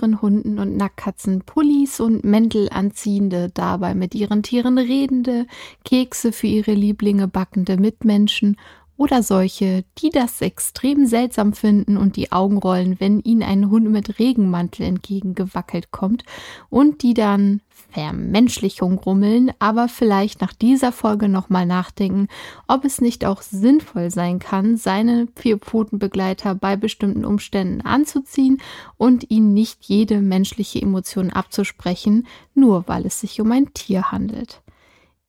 ihren Hunden und Nackkatzen Pullis und Mäntel anziehende, dabei mit ihren Tieren redende, Kekse für ihre Lieblinge backende Mitmenschen oder solche, die das extrem seltsam finden und die Augen rollen, wenn ihnen ein Hund mit Regenmantel entgegengewackelt kommt und die dann Vermenschlichung rummeln, aber vielleicht nach dieser Folge nochmal nachdenken, ob es nicht auch sinnvoll sein kann, seine Vierpfotenbegleiter bei bestimmten Umständen anzuziehen und ihnen nicht jede menschliche Emotion abzusprechen, nur weil es sich um ein Tier handelt.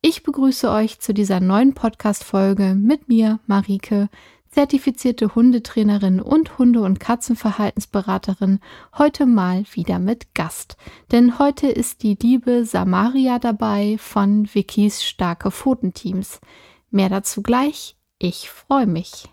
Ich begrüße euch zu dieser neuen Podcast-Folge mit mir, Marike, zertifizierte Hundetrainerin und Hunde- und Katzenverhaltensberaterin, heute mal wieder mit Gast. Denn heute ist die liebe Samaria dabei von Wikis starke Pfotenteams. Mehr dazu gleich. Ich freue mich.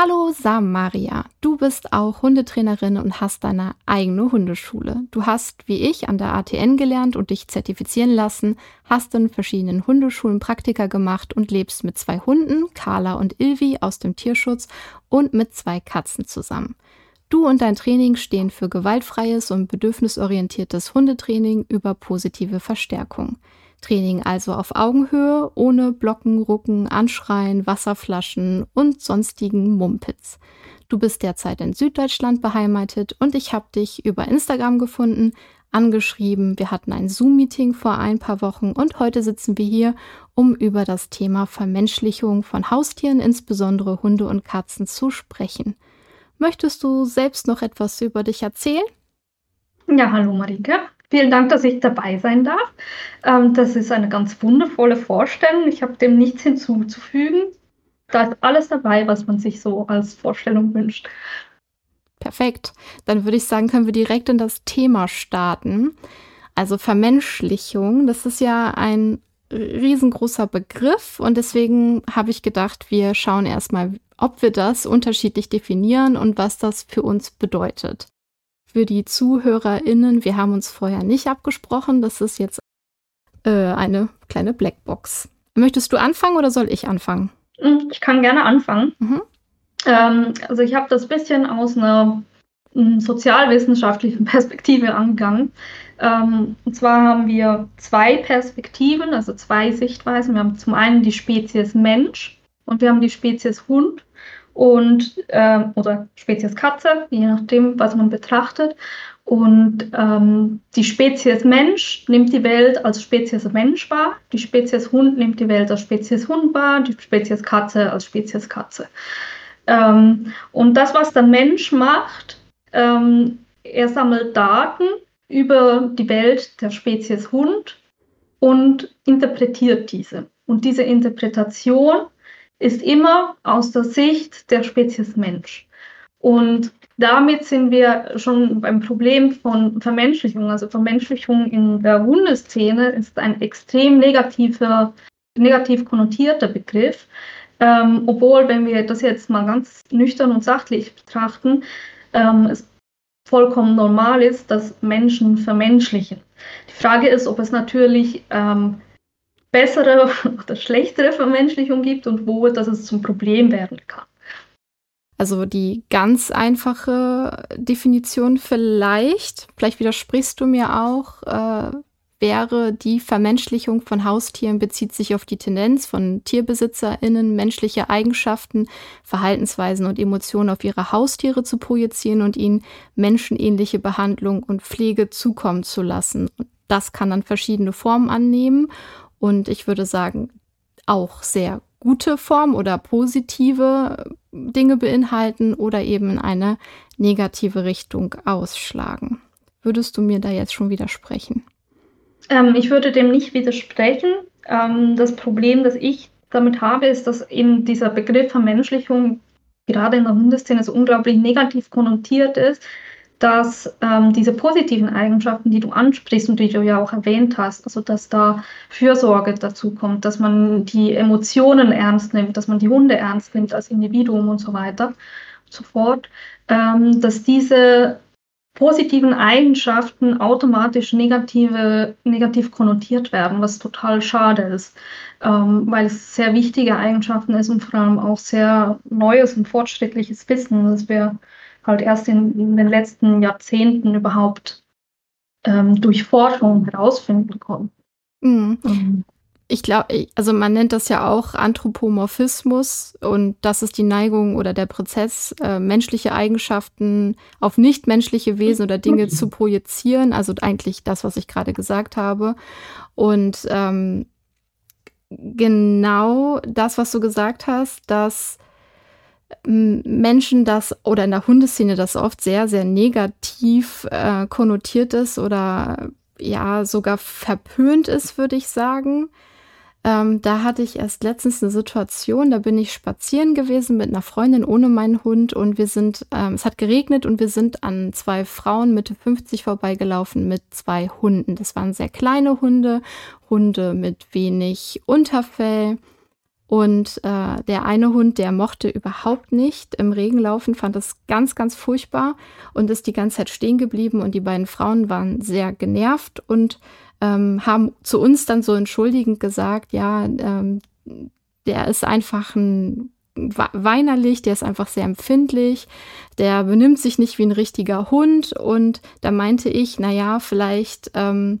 Hallo Samaria, du bist auch Hundetrainerin und hast deine eigene Hundeschule. Du hast, wie ich, an der ATN gelernt und dich zertifizieren lassen, hast in verschiedenen Hundeschulen Praktika gemacht und lebst mit zwei Hunden, Carla und Ilvi aus dem Tierschutz und mit zwei Katzen zusammen. Du und dein Training stehen für gewaltfreies und bedürfnisorientiertes Hundetraining über positive Verstärkung. Training also auf Augenhöhe, ohne Blocken, Rucken, Anschreien, Wasserflaschen und sonstigen Mumpitz. Du bist derzeit in Süddeutschland beheimatet und ich habe dich über Instagram gefunden, angeschrieben. Wir hatten ein Zoom-Meeting vor ein paar Wochen und heute sitzen wir hier, um über das Thema Vermenschlichung von Haustieren, insbesondere Hunde und Katzen, zu sprechen. Möchtest du selbst noch etwas über dich erzählen? Ja, hallo Marike. Vielen Dank, dass ich dabei sein darf. Ähm, das ist eine ganz wundervolle Vorstellung. Ich habe dem nichts hinzuzufügen. Da ist alles dabei, was man sich so als Vorstellung wünscht. Perfekt. Dann würde ich sagen, können wir direkt in das Thema starten. Also Vermenschlichung, das ist ja ein riesengroßer Begriff und deswegen habe ich gedacht, wir schauen erstmal, ob wir das unterschiedlich definieren und was das für uns bedeutet für die ZuhörerInnen, wir haben uns vorher nicht abgesprochen. Das ist jetzt äh, eine kleine Blackbox. Möchtest du anfangen oder soll ich anfangen? Hm, ich kann gerne anfangen. Mhm. Ähm, also ich habe das bisschen aus einer hm, sozialwissenschaftlichen Perspektive angegangen. Ähm, und zwar haben wir zwei Perspektiven, also zwei Sichtweisen. Wir haben zum einen die Spezies Mensch und wir haben die Spezies Hund und äh, oder Spezies Katze, je nachdem, was man betrachtet. Und ähm, die Spezies Mensch nimmt die Welt als Spezies Mensch wahr, die Spezies Hund nimmt die Welt als Spezies Hund wahr, die Spezies Katze als Spezies Katze. Ähm, und das, was der Mensch macht, ähm, er sammelt Daten über die Welt der Spezies Hund und interpretiert diese. Und diese Interpretation ist immer aus der Sicht der Spezies Mensch. Und damit sind wir schon beim Problem von Vermenschlichung. Also Vermenschlichung in der Hundeszene ist ein extrem negativer, negativ konnotierter Begriff. Ähm, obwohl, wenn wir das jetzt mal ganz nüchtern und sachlich betrachten, ähm, es vollkommen normal ist, dass Menschen vermenschlichen. Die Frage ist, ob es natürlich ähm, bessere oder schlechtere Vermenschlichung gibt und wo dass es zum Problem werden kann. Also die ganz einfache Definition vielleicht, vielleicht widersprichst du mir auch, äh, wäre die Vermenschlichung von Haustieren bezieht sich auf die Tendenz von TierbesitzerInnen, menschliche Eigenschaften, Verhaltensweisen und Emotionen auf ihre Haustiere zu projizieren und ihnen menschenähnliche Behandlung und Pflege zukommen zu lassen. Und das kann dann verschiedene Formen annehmen und ich würde sagen, auch sehr gute Form oder positive Dinge beinhalten oder eben in eine negative Richtung ausschlagen. Würdest du mir da jetzt schon widersprechen? Ähm, ich würde dem nicht widersprechen. Ähm, das Problem, das ich damit habe, ist, dass eben dieser Begriff Vermenschlichung gerade in der Hundeszene so unglaublich negativ konnotiert ist dass ähm, diese positiven Eigenschaften, die du ansprichst und die du ja auch erwähnt hast, also dass da Fürsorge dazu kommt, dass man die Emotionen ernst nimmt, dass man die Hunde ernst nimmt als Individuum und so weiter und so fort, ähm, dass diese positiven Eigenschaften automatisch negative, negativ konnotiert werden, was total schade ist, ähm, weil es sehr wichtige Eigenschaften ist und vor allem auch sehr neues und fortschrittliches Wissen, das wir halt erst in, in den letzten Jahrzehnten überhaupt ähm, durch Forschung herausfinden konnten. Mhm. Mhm. Ich glaube, also man nennt das ja auch Anthropomorphismus und das ist die Neigung oder der Prozess, äh, menschliche Eigenschaften auf nichtmenschliche Wesen oder Dinge zu projizieren. Also eigentlich das, was ich gerade gesagt habe. Und ähm, genau das, was du gesagt hast, dass Menschen das oder in der Hundeszene das oft sehr, sehr negativ äh, konnotiert ist oder ja sogar verpönt ist, würde ich sagen. Ähm, da hatte ich erst letztens eine Situation, da bin ich spazieren gewesen mit einer Freundin ohne meinen Hund und wir sind, ähm, es hat geregnet und wir sind an zwei Frauen Mitte 50 vorbeigelaufen mit zwei Hunden. Das waren sehr kleine Hunde, Hunde mit wenig Unterfell. Und äh, der eine Hund, der mochte überhaupt nicht im Regen laufen, fand das ganz, ganz furchtbar und ist die ganze Zeit stehen geblieben. Und die beiden Frauen waren sehr genervt und ähm, haben zu uns dann so entschuldigend gesagt, ja, ähm, der ist einfach ein weinerlich, der ist einfach sehr empfindlich, der benimmt sich nicht wie ein richtiger Hund und da meinte ich, na ja, vielleicht ähm,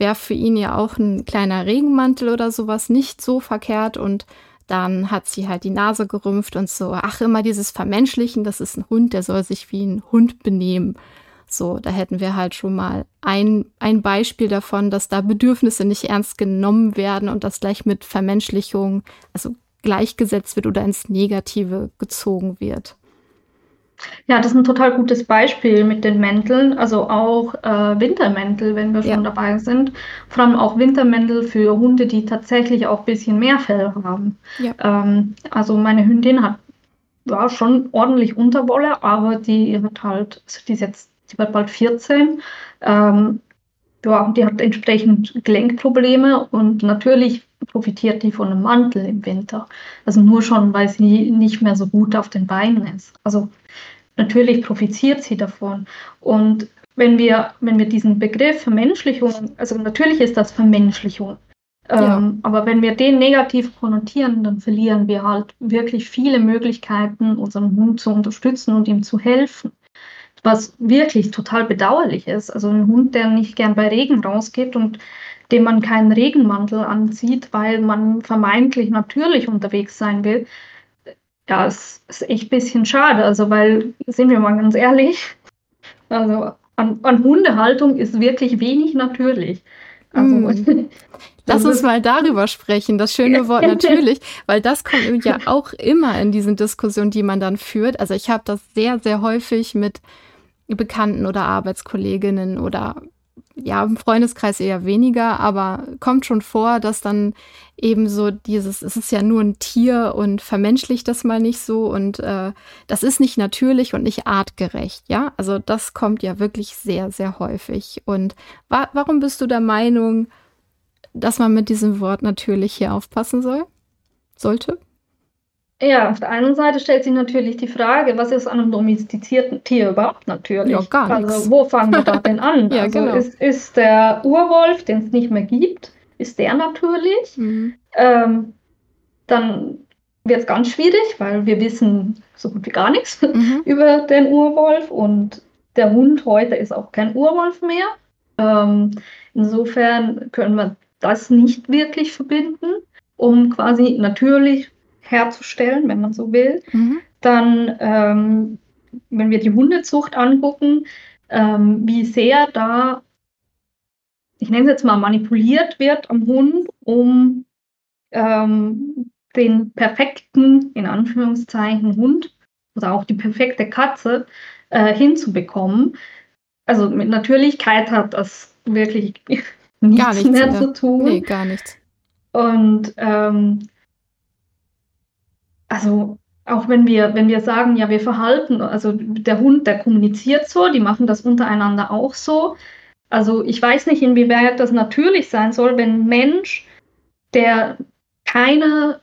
wäre für ihn ja auch ein kleiner Regenmantel oder sowas nicht so verkehrt und dann hat sie halt die Nase gerümpft und so, ach, immer dieses Vermenschlichen, das ist ein Hund, der soll sich wie ein Hund benehmen. So, da hätten wir halt schon mal ein, ein Beispiel davon, dass da Bedürfnisse nicht ernst genommen werden und das gleich mit Vermenschlichung, also gleichgesetzt wird oder ins Negative gezogen wird. Ja, das ist ein total gutes Beispiel mit den Mänteln, also auch äh, Wintermäntel, wenn wir schon ja. dabei sind. Vor allem auch Wintermäntel für Hunde, die tatsächlich auch ein bisschen mehr Fell haben. Ja. Ähm, also meine Hündin hat ja, schon ordentlich Unterwolle, aber die hat halt, also die ist jetzt sie wird bald 14. Ähm, ja, die hat entsprechend Gelenkprobleme und natürlich profitiert die von einem Mantel im Winter. Also nur schon, weil sie nicht mehr so gut auf den Beinen ist. Also natürlich profitiert sie davon. Und wenn wir, wenn wir diesen Begriff Vermenschlichung, also natürlich ist das Vermenschlichung, ja. ähm, aber wenn wir den negativ konnotieren, dann verlieren wir halt wirklich viele Möglichkeiten, unseren Hund zu unterstützen und ihm zu helfen was wirklich total bedauerlich ist. Also ein Hund, der nicht gern bei Regen rausgeht und dem man keinen Regenmantel anzieht, weil man vermeintlich natürlich unterwegs sein will, ja, es ist echt ein bisschen schade. Also, weil, sind wir mal ganz ehrlich, also an, an Hundehaltung ist wirklich wenig natürlich. Also, mm. Lass uns mal darüber sprechen, das schöne Wort natürlich, weil das kommt ja auch immer in diesen Diskussionen, die man dann führt. Also ich habe das sehr, sehr häufig mit Bekannten oder Arbeitskolleginnen oder ja, im Freundeskreis eher weniger, aber kommt schon vor, dass dann eben so dieses, es ist ja nur ein Tier und vermenschlicht das mal nicht so und äh, das ist nicht natürlich und nicht artgerecht, ja. Also das kommt ja wirklich sehr, sehr häufig. Und wa warum bist du der Meinung, dass man mit diesem Wort natürlich hier aufpassen soll? Sollte? Ja, auf der einen Seite stellt sich natürlich die Frage, was ist an einem domestizierten Tier überhaupt natürlich? Ja, gar. Also wo fangen wir da denn an? ja, also genau. ist, ist der Urwolf, den es nicht mehr gibt, ist der natürlich? Mhm. Ähm, dann wird es ganz schwierig, weil wir wissen so gut wie gar nichts mhm. über den Urwolf und der Hund heute ist auch kein Urwolf mehr. Ähm, insofern können wir das nicht wirklich verbinden, um quasi natürlich herzustellen, wenn man so will. Mhm. Dann, ähm, wenn wir die Hundezucht angucken, ähm, wie sehr da, ich nenne es jetzt mal, manipuliert wird am Hund, um ähm, den perfekten, in Anführungszeichen, Hund oder auch die perfekte Katze äh, hinzubekommen. Also mit Natürlichkeit hat das wirklich nichts, gar nichts mehr zu tun. Nee, gar nichts. Und ähm, also auch wenn wir, wenn wir sagen, ja, wir verhalten, also der Hund, der kommuniziert so, die machen das untereinander auch so. Also ich weiß nicht, inwieweit das natürlich sein soll, wenn ein Mensch, der keine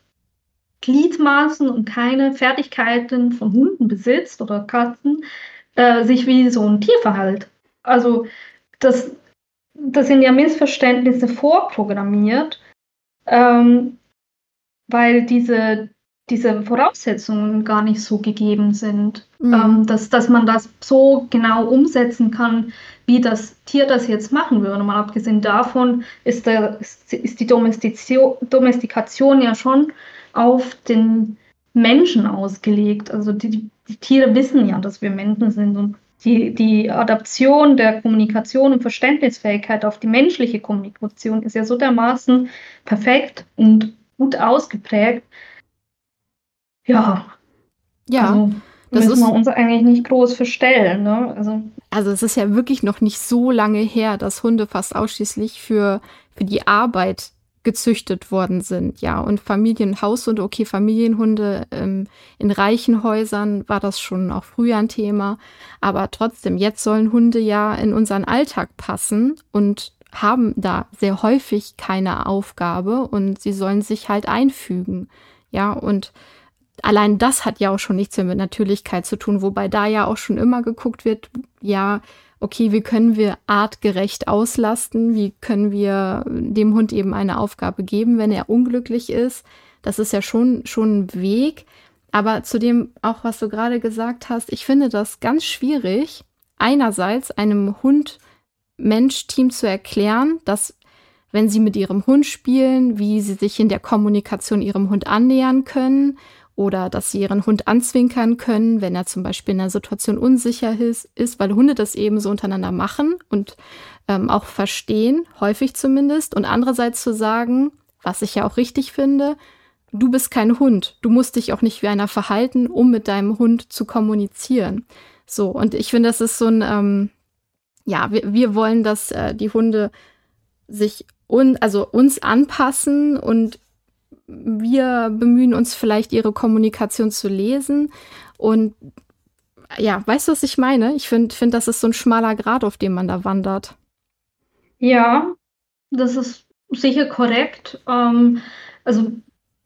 Gliedmaßen und keine Fertigkeiten von Hunden besitzt oder Katzen, äh, sich wie so ein Tier verhält. also das, das sind ja Missverständnisse vorprogrammiert, ähm, weil diese, diese Voraussetzungen gar nicht so gegeben sind, mhm. ähm, dass, dass man das so genau umsetzen kann, wie das Tier das jetzt machen würde. Mal abgesehen davon ist, der, ist, die Domestikation ja schon auf den Menschen ausgelegt. Also die, die Tiere wissen ja, dass wir Menschen sind und die, die Adaption der Kommunikation und Verständnisfähigkeit auf die menschliche Kommunikation ist ja so dermaßen perfekt und gut ausgeprägt. Ja. Ja. Also, das müssen wir uns eigentlich nicht groß verstellen. Ne? Also, also es ist ja wirklich noch nicht so lange her, dass Hunde fast ausschließlich für, für die Arbeit gezüchtet worden sind, ja. Und Familienhaushunde, okay, Familienhunde ähm, in reichen Häusern war das schon auch früher ein Thema. Aber trotzdem, jetzt sollen Hunde ja in unseren Alltag passen und haben da sehr häufig keine Aufgabe und sie sollen sich halt einfügen, ja. Und allein das hat ja auch schon nichts mehr mit Natürlichkeit zu tun, wobei da ja auch schon immer geguckt wird, ja, okay, wie können wir artgerecht auslasten? Wie können wir dem Hund eben eine Aufgabe geben, wenn er unglücklich ist? Das ist ja schon, schon ein Weg. Aber zu dem auch, was du gerade gesagt hast, ich finde das ganz schwierig, einerseits einem Hund-Mensch-Team zu erklären, dass wenn sie mit ihrem Hund spielen, wie sie sich in der Kommunikation ihrem Hund annähern können oder dass sie ihren Hund anzwinkern können, wenn er zum Beispiel in einer Situation unsicher ist, ist weil Hunde das eben so untereinander machen und ähm, auch verstehen, häufig zumindest. Und andererseits zu sagen, was ich ja auch richtig finde, du bist kein Hund. Du musst dich auch nicht wie einer verhalten, um mit deinem Hund zu kommunizieren. So, und ich finde, das ist so ein, ähm, ja, wir, wir wollen, dass äh, die Hunde sich un, also uns anpassen und wir bemühen uns vielleicht, ihre Kommunikation zu lesen. Und ja, weißt du, was ich meine? Ich finde, find, das ist so ein schmaler Grad, auf dem man da wandert. Ja, das ist sicher korrekt. Ähm, also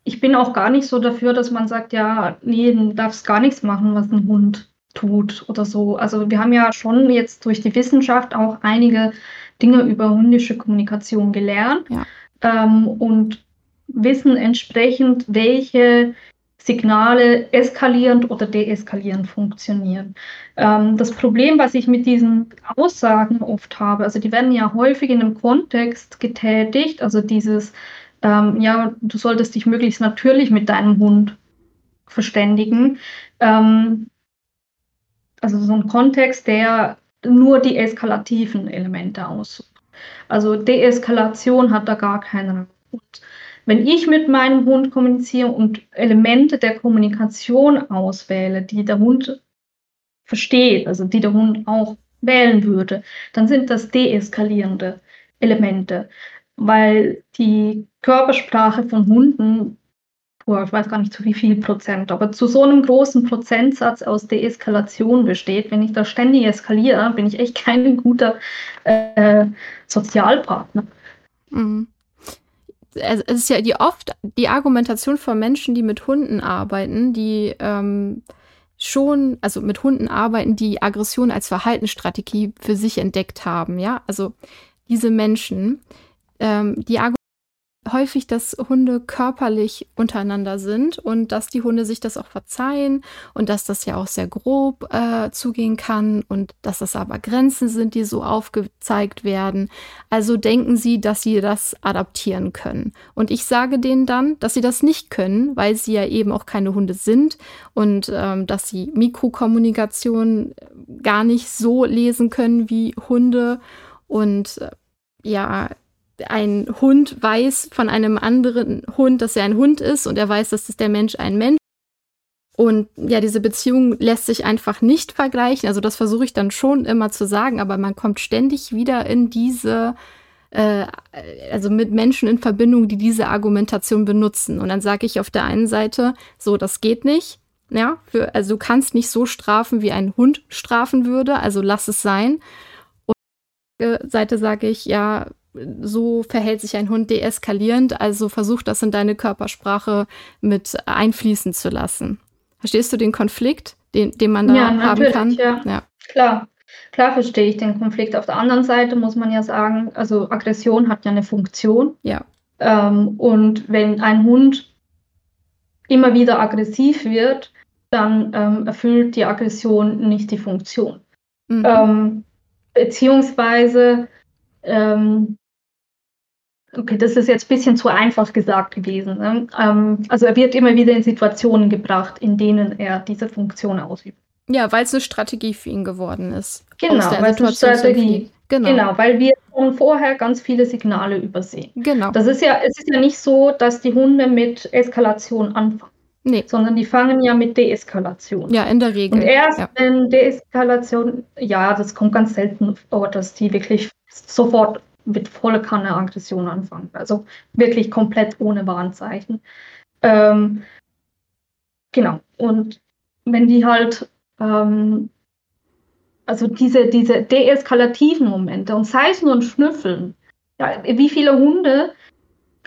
ich bin auch gar nicht so dafür, dass man sagt, ja, nee, du darfst gar nichts machen, was ein Hund tut oder so. Also wir haben ja schon jetzt durch die Wissenschaft auch einige Dinge über hundische Kommunikation gelernt. Ja. Ähm, und wissen entsprechend, welche Signale eskalierend oder deeskalierend funktionieren. Ähm, das Problem, was ich mit diesen Aussagen oft habe, also die werden ja häufig in einem Kontext getätigt, also dieses, ähm, ja, du solltest dich möglichst natürlich mit deinem Hund verständigen. Ähm, also so ein Kontext, der nur die eskalativen Elemente aussucht. Also Deeskalation hat da gar keinen. Und wenn ich mit meinem Hund kommuniziere und Elemente der Kommunikation auswähle, die der Hund versteht, also die der Hund auch wählen würde, dann sind das deeskalierende Elemente, weil die Körpersprache von Hunden, boah, ich weiß gar nicht zu wie viel Prozent, aber zu so einem großen Prozentsatz aus Deeskalation besteht. Wenn ich da ständig eskaliere, bin ich echt kein guter äh, Sozialpartner. Mhm es ist ja die oft die Argumentation von Menschen, die mit Hunden arbeiten, die ähm, schon, also mit Hunden arbeiten, die Aggression als Verhaltensstrategie für sich entdeckt haben, ja. Also diese Menschen, ähm, die Argumentation häufig, dass Hunde körperlich untereinander sind und dass die Hunde sich das auch verzeihen und dass das ja auch sehr grob äh, zugehen kann und dass das aber Grenzen sind, die so aufgezeigt werden. Also denken sie, dass sie das adaptieren können. Und ich sage denen dann, dass sie das nicht können, weil sie ja eben auch keine Hunde sind und ähm, dass sie Mikrokommunikation gar nicht so lesen können wie Hunde und äh, ja, ein Hund weiß von einem anderen Hund, dass er ein Hund ist und er weiß, dass ist der Mensch ein Mensch. Und ja, diese Beziehung lässt sich einfach nicht vergleichen. Also das versuche ich dann schon immer zu sagen, aber man kommt ständig wieder in diese, äh, also mit Menschen in Verbindung, die diese Argumentation benutzen. Und dann sage ich auf der einen Seite, so, das geht nicht. Ja, für, also du kannst nicht so strafen, wie ein Hund strafen würde, also lass es sein. Und auf der Seite sage ich, ja, so verhält sich ein Hund deeskalierend, also versuch das in deine Körpersprache mit einfließen zu lassen. Verstehst du den Konflikt, den, den man da ja, haben kann? Ja. ja, klar. Klar verstehe ich den Konflikt. Auf der anderen Seite muss man ja sagen, also Aggression hat ja eine Funktion. Ja. Ähm, und wenn ein Hund immer wieder aggressiv wird, dann ähm, erfüllt die Aggression nicht die Funktion. Mhm. Ähm, beziehungsweise, ähm, okay, das ist jetzt ein bisschen zu einfach gesagt gewesen. Ne? Ähm, also er wird immer wieder in Situationen gebracht, in denen er diese Funktion ausübt. Ja, weil es eine Strategie für ihn geworden ist. Genau, weil es eine Strategie. Genau. genau, weil wir schon vorher ganz viele Signale übersehen. Genau. Das ist ja, es ist ja nicht so, dass die Hunde mit Eskalation anfangen. Nee. Sondern die fangen ja mit Deeskalation. Ja, in der Regel. Und erst ja. wenn Deeskalation, ja, das kommt ganz selten vor, dass die wirklich sofort mit voller Kanne Aggression anfangen. Also wirklich komplett ohne Warnzeichen. Ähm, genau. Und wenn die halt, ähm, also diese, diese deeskalativen Momente und sei es nur ein Schnüffeln. Ja, wie viele Hunde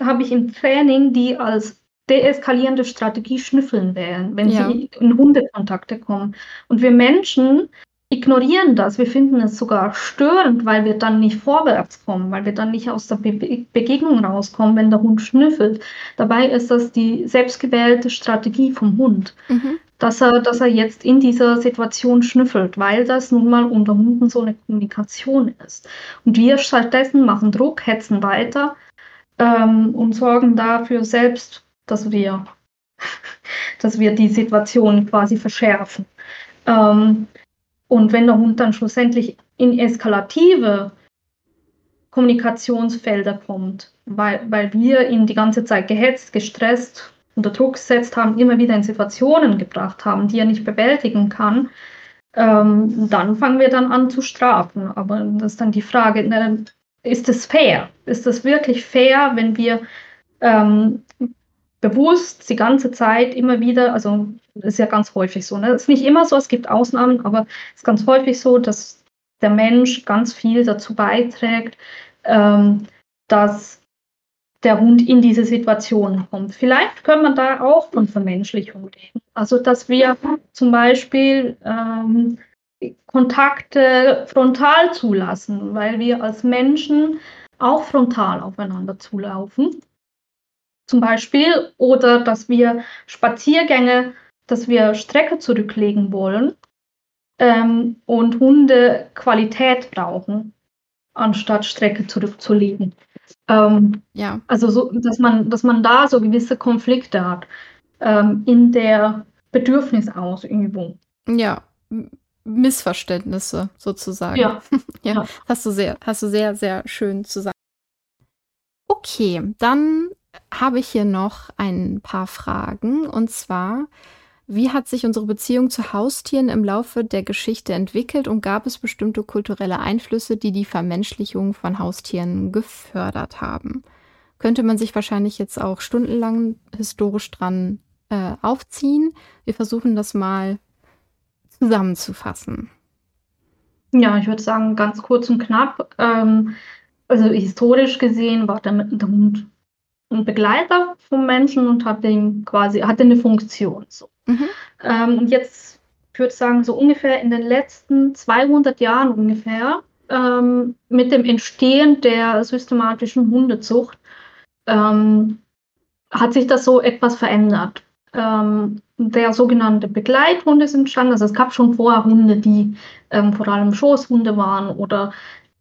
habe ich im Training, die als deeskalierende Strategie schnüffeln wären, wenn ja. sie in Hundekontakte kommen. Und wir Menschen ignorieren das. Wir finden es sogar störend, weil wir dann nicht vorwärts kommen, weil wir dann nicht aus der Be Begegnung rauskommen, wenn der Hund schnüffelt. Dabei ist das die selbstgewählte Strategie vom Hund, mhm. dass, er, dass er jetzt in dieser Situation schnüffelt, weil das nun mal unter Hunden so eine Kommunikation ist. Und wir stattdessen machen Druck, hetzen weiter ähm, und sorgen dafür selbst dass wir, dass wir die Situation quasi verschärfen. Ähm, und wenn der Hund dann schlussendlich in eskalative Kommunikationsfelder kommt, weil, weil wir ihn die ganze Zeit gehetzt, gestresst, unter Druck gesetzt haben, immer wieder in Situationen gebracht haben, die er nicht bewältigen kann, ähm, dann fangen wir dann an zu strafen. Aber das ist dann die Frage, ne, ist es fair? Ist es wirklich fair, wenn wir ähm, bewusst die ganze Zeit immer wieder, also ist ja ganz häufig so, ne? ist nicht immer so, es gibt Ausnahmen, aber es ist ganz häufig so, dass der Mensch ganz viel dazu beiträgt, ähm, dass der Hund in diese Situation kommt. Vielleicht können wir da auch von Vermenschlichung reden. Also, dass wir zum Beispiel ähm, Kontakte frontal zulassen, weil wir als Menschen auch frontal aufeinander zulaufen zum Beispiel, oder dass wir Spaziergänge, dass wir Strecke zurücklegen wollen ähm, und Hunde Qualität brauchen, anstatt Strecke zurückzulegen. Ähm, ja. Also so, dass man, dass man da so gewisse Konflikte hat ähm, in der Bedürfnisausübung. Ja, Missverständnisse sozusagen. Ja. ja. ja. Hast du sehr, hast du sehr, sehr schön zusammen. Okay, dann habe ich hier noch ein paar Fragen. Und zwar, wie hat sich unsere Beziehung zu Haustieren im Laufe der Geschichte entwickelt und gab es bestimmte kulturelle Einflüsse, die die Vermenschlichung von Haustieren gefördert haben? Könnte man sich wahrscheinlich jetzt auch stundenlang historisch dran äh, aufziehen. Wir versuchen das mal zusammenzufassen. Ja, ich würde sagen, ganz kurz und knapp. Ähm, also historisch gesehen war der, der Hund ein Begleiter vom Menschen und hat ihm quasi, hatte eine Funktion. So. Mhm. Ähm, und jetzt, ich würde sagen, so ungefähr in den letzten 200 Jahren ungefähr, ähm, mit dem Entstehen der systematischen Hundezucht, ähm, hat sich das so etwas verändert. Ähm, der sogenannte Begleithund ist entstanden. Also es gab schon vorher Hunde, die ähm, vor allem Schoßhunde waren oder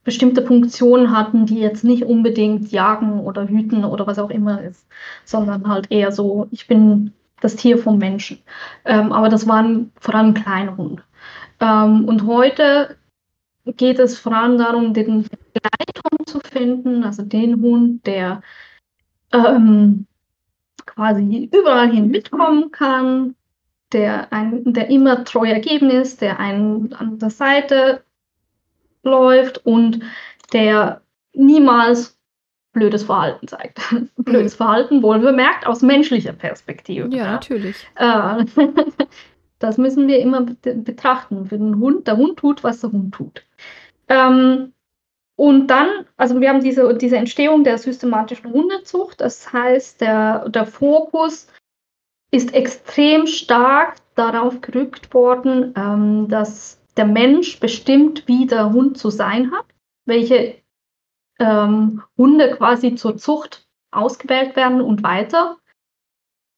bestimmte Funktionen hatten, die jetzt nicht unbedingt jagen oder hüten oder was auch immer ist, sondern halt eher so, ich bin das Tier vom Menschen. Ähm, aber das waren vor allem kleine Hunde. Ähm, und heute geht es vor allem darum, den Begleithund zu finden, also den Hund, der ähm, quasi überall hin mitkommen kann, der, ein, der immer treu ergeben ist, der einen an der Seite läuft und der niemals blödes Verhalten zeigt. blödes Verhalten wohl bemerkt aus menschlicher Perspektive. Ja, ja. natürlich. Äh, das müssen wir immer betrachten. Für den Hund, der Hund tut, was der Hund tut. Ähm, und dann, also wir haben diese, diese Entstehung der systematischen Hundezucht. Das heißt, der, der Fokus ist extrem stark darauf gerückt worden, ähm, dass der Mensch bestimmt, wie der Hund zu sein hat, welche ähm, Hunde quasi zur Zucht ausgewählt werden und weiter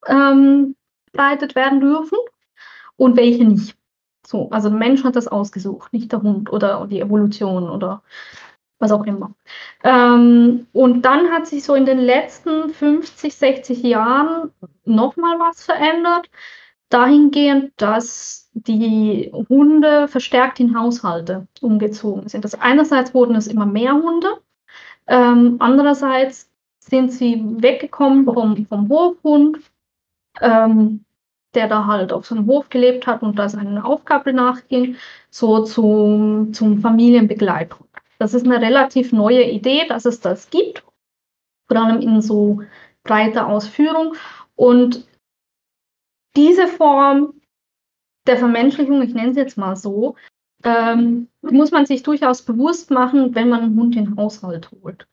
ähm, werden dürfen und welche nicht. So, also der Mensch hat das ausgesucht, nicht der Hund oder die Evolution oder was auch immer. Ähm, und dann hat sich so in den letzten 50, 60 Jahren nochmal was verändert, dahingehend, dass die Hunde verstärkt in Haushalte umgezogen sind. Also einerseits wurden es immer mehr Hunde, ähm, andererseits sind sie weggekommen vom, vom Hofhund, ähm, der da halt auf so einem Hof gelebt hat und da seine Aufgabe nachging, so zum, zum Familienbegleitung. Das ist eine relativ neue Idee, dass es das gibt, vor allem in so breiter Ausführung. Und diese Form der Vermenschlichung, ich nenne es jetzt mal so, ähm, muss man sich durchaus bewusst machen, wenn man einen Hund in den Haushalt holt.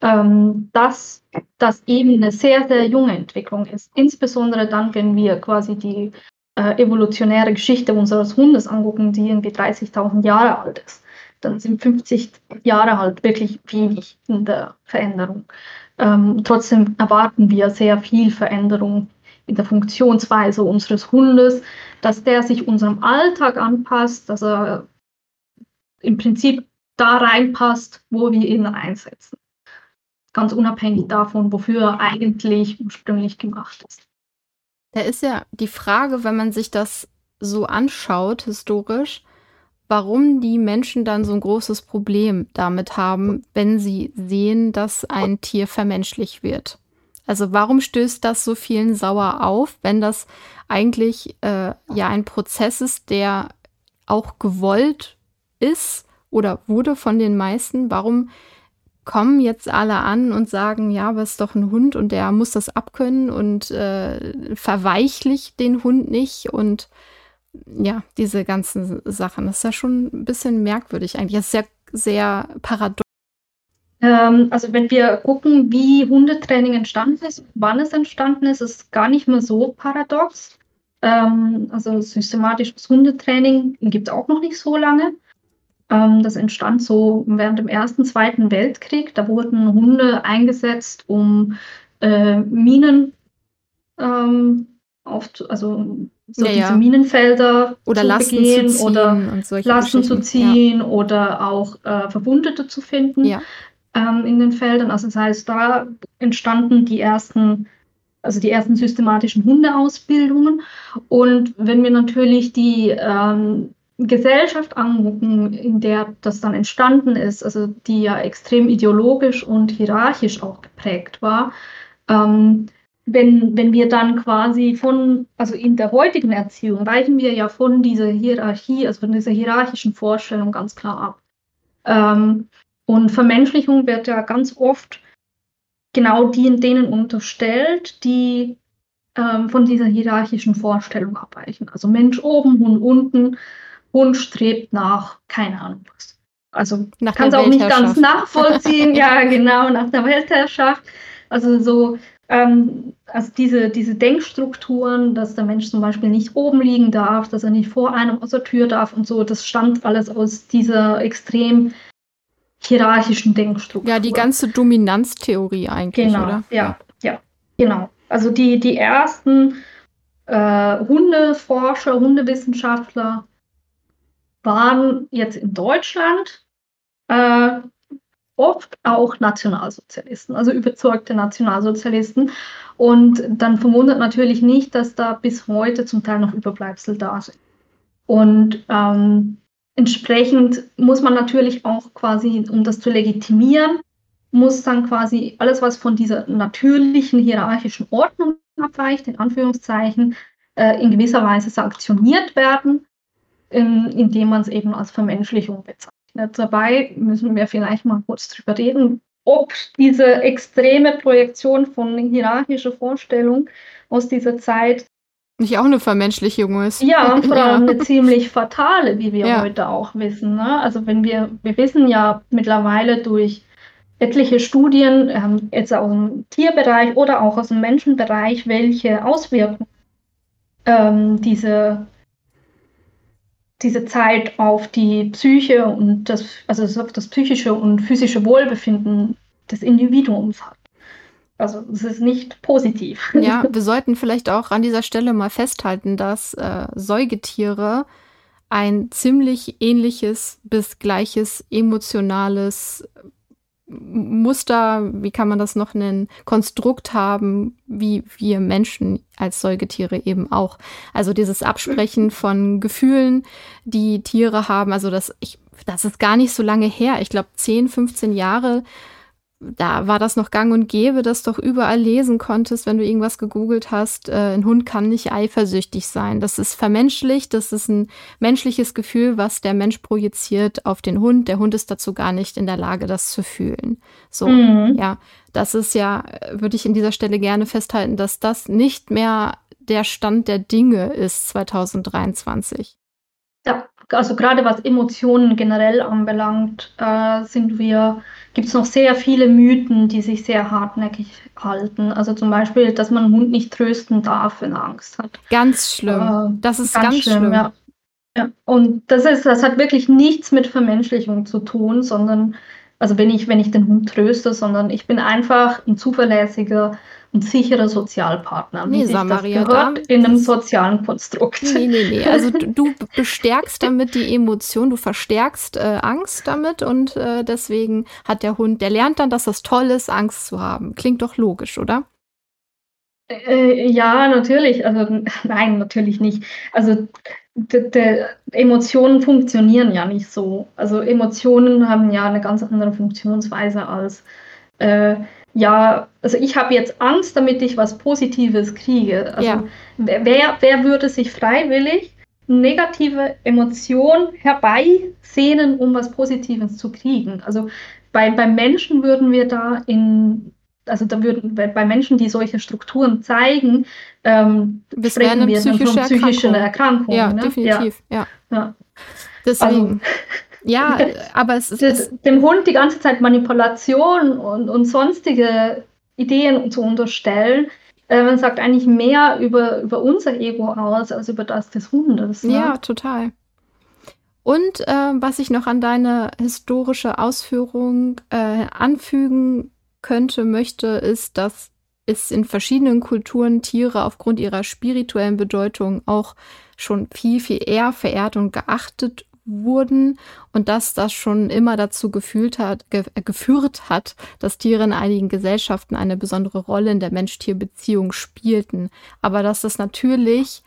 Ähm, dass das eben eine sehr, sehr junge Entwicklung ist. Insbesondere dann, wenn wir quasi die äh, evolutionäre Geschichte unseres Hundes angucken, die irgendwie 30.000 Jahre alt ist. Dann sind 50 Jahre halt wirklich wenig in der Veränderung. Ähm, trotzdem erwarten wir sehr viel Veränderung in der Funktionsweise unseres Hundes, dass der sich unserem Alltag anpasst, dass er im Prinzip da reinpasst, wo wir ihn einsetzen. Ganz unabhängig davon, wofür er eigentlich ursprünglich gemacht ist. Da ist ja die Frage, wenn man sich das so anschaut, historisch, warum die Menschen dann so ein großes Problem damit haben, wenn sie sehen, dass ein Tier vermenschlich wird. Also warum stößt das so vielen sauer auf, wenn das eigentlich äh, ja ein Prozess ist, der auch gewollt ist oder wurde von den meisten. Warum kommen jetzt alle an und sagen, ja, aber ist doch ein Hund und der muss das abkönnen und äh, verweichlicht den Hund nicht und ja, diese ganzen Sachen. Das ist ja schon ein bisschen merkwürdig eigentlich. Das ist sehr, sehr paradox. Ähm, also wenn wir gucken, wie Hundetraining entstanden ist, wann es entstanden ist, ist gar nicht mehr so paradox. Ähm, also systematisches Hundetraining gibt es auch noch nicht so lange. Ähm, das entstand so während dem Ersten, Zweiten Weltkrieg. Da wurden Hunde eingesetzt, um äh, Minen ähm, auf, also so ja, diese ja. Minenfelder oder zu Lasten begehen zu oder Lasten zu ziehen ja. oder auch äh, Verwundete zu finden ähm, in den Feldern. Also das heißt, da entstanden die ersten also die ersten systematischen Hundeausbildungen. Und wenn wir natürlich die ähm, Gesellschaft angucken, in der das dann entstanden ist, also die ja extrem ideologisch und hierarchisch auch geprägt war, ähm, wenn, wenn wir dann quasi von, also in der heutigen Erziehung, weichen wir ja von dieser Hierarchie, also von dieser hierarchischen Vorstellung ganz klar ab. Ähm, und Vermenschlichung wird ja ganz oft genau die, denen unterstellt, die ähm, von dieser hierarchischen Vorstellung abweichen. Also Mensch oben, Hund unten. Hund strebt nach, keine Ahnung was. Also kann es auch nicht ganz nachvollziehen, ja genau, nach der Weltherrschaft. Also so, ähm, also diese, diese Denkstrukturen, dass der Mensch zum Beispiel nicht oben liegen darf, dass er nicht vor einem aus der Tür darf und so, das stammt alles aus dieser extrem hierarchischen Denkstruktur. Ja, die ganze Dominanztheorie eigentlich, genau, oder? Ja, ja, genau. Also die, die ersten äh, Hundeforscher, Hundewissenschaftler waren jetzt in Deutschland äh, oft auch Nationalsozialisten, also überzeugte Nationalsozialisten. Und dann verwundert natürlich nicht, dass da bis heute zum Teil noch Überbleibsel da sind. Und ähm, entsprechend muss man natürlich auch quasi, um das zu legitimieren, muss dann quasi alles, was von dieser natürlichen hierarchischen Ordnung abweicht, in Anführungszeichen, äh, in gewisser Weise sanktioniert werden in, indem man es eben als Vermenschlichung bezeichnet. Dabei müssen wir vielleicht mal kurz drüber reden, ob diese extreme Projektion von hierarchischer Vorstellung aus dieser Zeit nicht auch eine Vermenschlichung ist. Ja, vor allem ja. eine ziemlich fatale, wie wir ja. heute auch wissen. Ne? Also wenn wir, wir wissen ja mittlerweile durch etliche Studien, ähm, jetzt aus dem Tierbereich oder auch aus dem Menschenbereich, welche Auswirkungen ähm, diese diese Zeit auf die Psyche und das, also auf das psychische und physische Wohlbefinden des Individuums hat. Also es ist nicht positiv. Ja, wir sollten vielleicht auch an dieser Stelle mal festhalten, dass äh, Säugetiere ein ziemlich ähnliches bis gleiches emotionales Muster, wie kann man das noch nennen, Konstrukt haben, wie wir Menschen als Säugetiere eben auch. Also dieses Absprechen von Gefühlen, die Tiere haben, also das, ich, das ist gar nicht so lange her. Ich glaube, 10, 15 Jahre da war das noch gang und gäbe, dass du doch überall lesen konntest, wenn du irgendwas gegoogelt hast, äh, ein Hund kann nicht eifersüchtig sein. Das ist vermenschlicht, das ist ein menschliches Gefühl, was der Mensch projiziert auf den Hund. Der Hund ist dazu gar nicht in der Lage, das zu fühlen. So, mhm. ja, das ist ja, würde ich in dieser Stelle gerne festhalten, dass das nicht mehr der Stand der Dinge ist 2023. Ja, also gerade was Emotionen generell anbelangt, äh, sind wir, gibt es noch sehr viele Mythen, die sich sehr hartnäckig halten. Also zum Beispiel, dass man einen Hund nicht trösten darf, wenn er Angst hat. Ganz schlimm. Äh, das ist ganz, ganz schlimm. schlimm. Ja. ja. Und das ist, das hat wirklich nichts mit Vermenschlichung zu tun, sondern also wenn ich, wenn ich den Hund tröste, sondern ich bin einfach ein zuverlässiger ein sicherer Sozialpartner. Nee, sag Maria, gehört in einem sozialen Konstrukt. Nee, nee, nee. Also du, du bestärkst damit die Emotion, du verstärkst äh, Angst damit und äh, deswegen hat der Hund, der lernt dann, dass das toll ist, Angst zu haben. Klingt doch logisch, oder? Äh, ja, natürlich. Also nein, natürlich nicht. Also de, de, Emotionen funktionieren ja nicht so. Also Emotionen haben ja eine ganz andere Funktionsweise als äh, ja, also ich habe jetzt Angst, damit ich was Positives kriege. Also ja. wer, wer würde sich freiwillig negative Emotionen herbeisehnen, um was Positives zu kriegen? Also bei, bei Menschen würden wir da in, also da würden bei, Menschen, die solche Strukturen zeigen, ähm, sprechen wir psychische von psychischen Erkrankungen. Ja, ne? definitiv, ja. ja. Deswegen. Also, ja, aber es ist. Dem Hund die ganze Zeit Manipulation und, und sonstige Ideen zu unterstellen, äh, man sagt eigentlich mehr über, über unser Ego aus als über das des Hundes. Ne? Ja, total. Und äh, was ich noch an deine historische Ausführung äh, anfügen könnte, möchte, ist, dass es in verschiedenen Kulturen Tiere aufgrund ihrer spirituellen Bedeutung auch schon viel, viel eher verehrt und geachtet wurden und dass das schon immer dazu gefühlt hat, ge äh, geführt hat, dass Tiere in einigen Gesellschaften eine besondere Rolle in der Mensch-Tier-Beziehung spielten. Aber dass das natürlich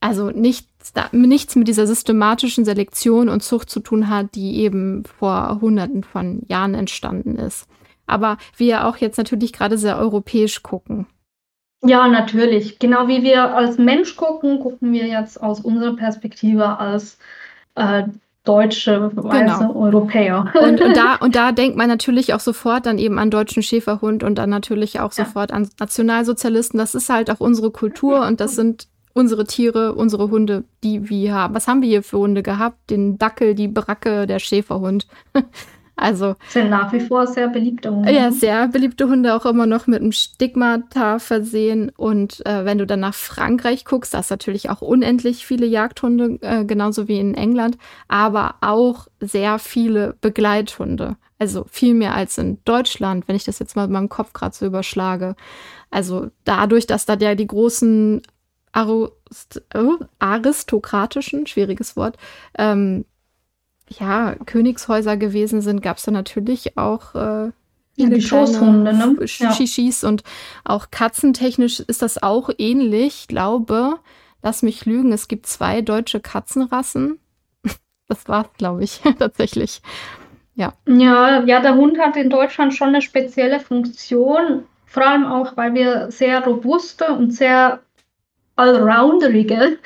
also nichts, da, nichts mit dieser systematischen Selektion und Zucht zu tun hat, die eben vor Hunderten von Jahren entstanden ist. Aber wir auch jetzt natürlich gerade sehr europäisch gucken. Ja, natürlich. Genau wie wir als Mensch gucken, gucken wir jetzt aus unserer Perspektive als äh, deutsche weiße genau. Europäer. Und, und, da, und da denkt man natürlich auch sofort dann eben an deutschen Schäferhund und dann natürlich auch sofort ja. an Nationalsozialisten. Das ist halt auch unsere Kultur und das sind unsere Tiere, unsere Hunde, die wir haben. Was haben wir hier für Hunde gehabt? Den Dackel, die Bracke, der Schäferhund. Also sind nach wie vor sehr beliebte Hunde. Ja, sehr beliebte Hunde, auch immer noch mit einem Stigmata versehen. Und äh, wenn du dann nach Frankreich guckst, da ist natürlich auch unendlich viele Jagdhunde, äh, genauso wie in England, aber auch sehr viele Begleithunde. Also viel mehr als in Deutschland, wenn ich das jetzt mal in meinem Kopf gerade so überschlage. Also dadurch, dass da der die großen Arist oh, aristokratischen, schwieriges Wort, ähm, ja, Königshäuser gewesen sind, gab es da natürlich auch äh, ja, Schoßhunde, ne? Shishis und auch katzentechnisch ist das auch ähnlich. Ich glaube, lass mich lügen, es gibt zwei deutsche Katzenrassen. Das war's, glaube ich, tatsächlich. Ja. ja, ja, der Hund hat in Deutschland schon eine spezielle Funktion, vor allem auch, weil wir sehr robuste und sehr allrounderige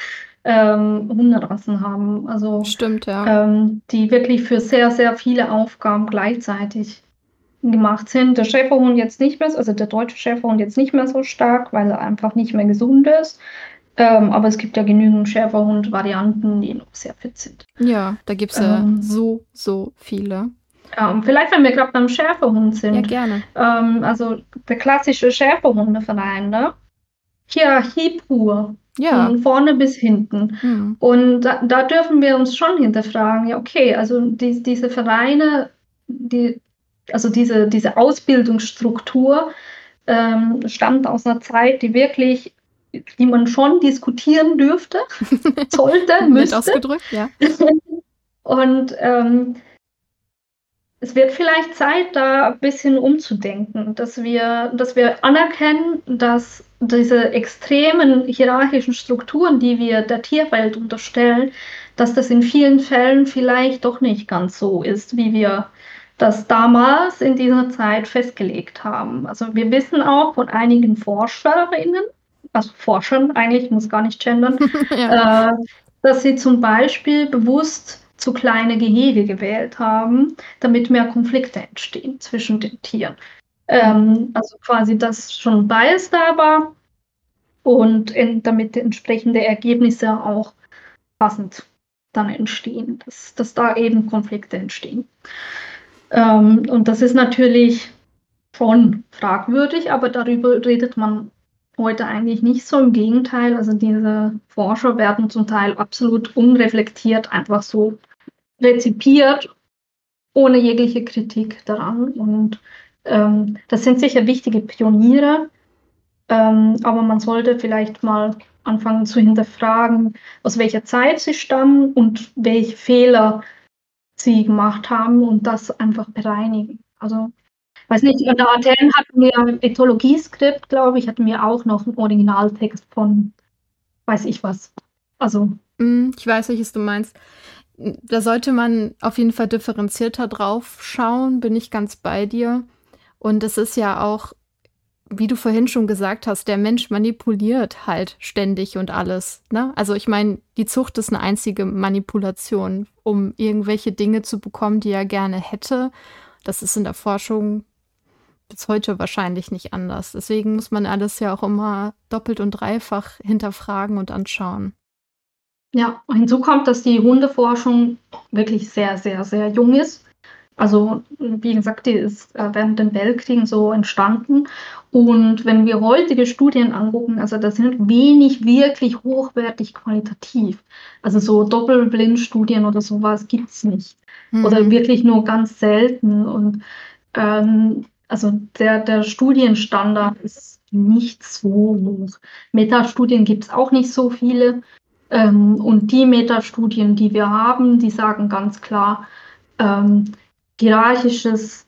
ähm, Hunderassen haben. Also, Stimmt, ja. Ähm, die wirklich für sehr, sehr viele Aufgaben gleichzeitig gemacht sind. Der Schäferhund jetzt nicht mehr, also der deutsche Schäferhund jetzt nicht mehr so stark, weil er einfach nicht mehr gesund ist. Ähm, aber es gibt ja genügend Schäferhund-Varianten, die noch sehr fit sind. Ja, da gibt es ja ähm, so, so viele. Ähm, vielleicht, wenn wir gerade beim Schäferhund sind. Ja, gerne. Ähm, also der klassische Schäferhundeverein, ne? Hierarchie pur. Ja. Von vorne bis hinten. Mhm. Und da, da, dürfen wir uns schon hinterfragen, ja, okay, also die, diese Vereine, die, also diese, diese Ausbildungsstruktur ähm, stammt aus einer Zeit, die wirklich, die man schon diskutieren dürfte, sollte, müsste. ausgedrückt, ja. Und ähm, es wird vielleicht Zeit, da ein bisschen umzudenken, dass wir, dass wir anerkennen, dass diese extremen hierarchischen Strukturen, die wir der Tierwelt unterstellen, dass das in vielen Fällen vielleicht doch nicht ganz so ist, wie wir das damals in dieser Zeit festgelegt haben. Also wir wissen auch von einigen Forscherinnen, also Forschern eigentlich, muss gar nicht gendern, ja. äh, dass sie zum Beispiel bewusst zu kleine Gehege gewählt haben, damit mehr Konflikte entstehen zwischen den Tieren. Ähm, also quasi, dass schon Bias da war und in, damit entsprechende Ergebnisse auch passend dann entstehen, dass, dass da eben Konflikte entstehen. Ähm, und das ist natürlich schon fragwürdig, aber darüber redet man heute eigentlich nicht so. Im Gegenteil, also diese Forscher werden zum Teil absolut unreflektiert einfach so rezipiert, ohne jegliche Kritik daran. Und ähm, das sind sicher wichtige Pioniere, ähm, aber man sollte vielleicht mal anfangen zu hinterfragen, aus welcher Zeit sie stammen und welche Fehler sie gemacht haben und das einfach bereinigen. Also, weiß nicht, in der Athen hatten wir ein Ethologieskript, glaube ich, hatten wir auch noch einen Originaltext von weiß ich was. Also. Mm, ich weiß, welches du meinst da sollte man auf jeden Fall differenzierter drauf schauen, bin ich ganz bei dir. Und es ist ja auch, wie du vorhin schon gesagt hast, der Mensch manipuliert halt ständig und alles. Ne? Also ich meine, die Zucht ist eine einzige Manipulation, um irgendwelche Dinge zu bekommen, die er gerne hätte. Das ist in der Forschung bis heute wahrscheinlich nicht anders. Deswegen muss man alles ja auch immer doppelt und dreifach hinterfragen und anschauen. Ja, hinzu kommt, dass die Hundeforschung wirklich sehr, sehr, sehr jung ist. Also, wie gesagt, die ist äh, während den Weltkriegen so entstanden. Und wenn wir heutige Studien angucken, also das sind wenig wirklich hochwertig qualitativ. Also so Doppelblindstudien oder sowas gibt es nicht. Mhm. Oder wirklich nur ganz selten. Und ähm, also der, der Studienstandard ist nicht so hoch. Metastudien gibt es auch nicht so viele. Ähm, und die Metastudien, die wir haben, die sagen ganz klar, ähm, hierarchisches,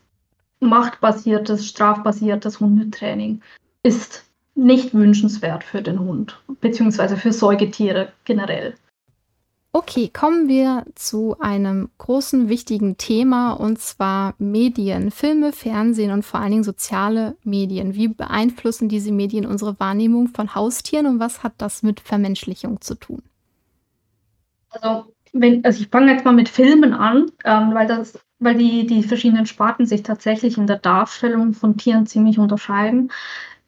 machtbasiertes, strafbasiertes Hundetraining ist nicht wünschenswert für den Hund, beziehungsweise für Säugetiere generell. Okay, kommen wir zu einem großen, wichtigen Thema und zwar Medien, Filme, Fernsehen und vor allen Dingen soziale Medien. Wie beeinflussen diese Medien unsere Wahrnehmung von Haustieren und was hat das mit Vermenschlichung zu tun? Also, wenn, also ich fange jetzt mal mit Filmen an, ähm, weil, das, weil die, die verschiedenen Sparten sich tatsächlich in der Darstellung von Tieren ziemlich unterscheiden.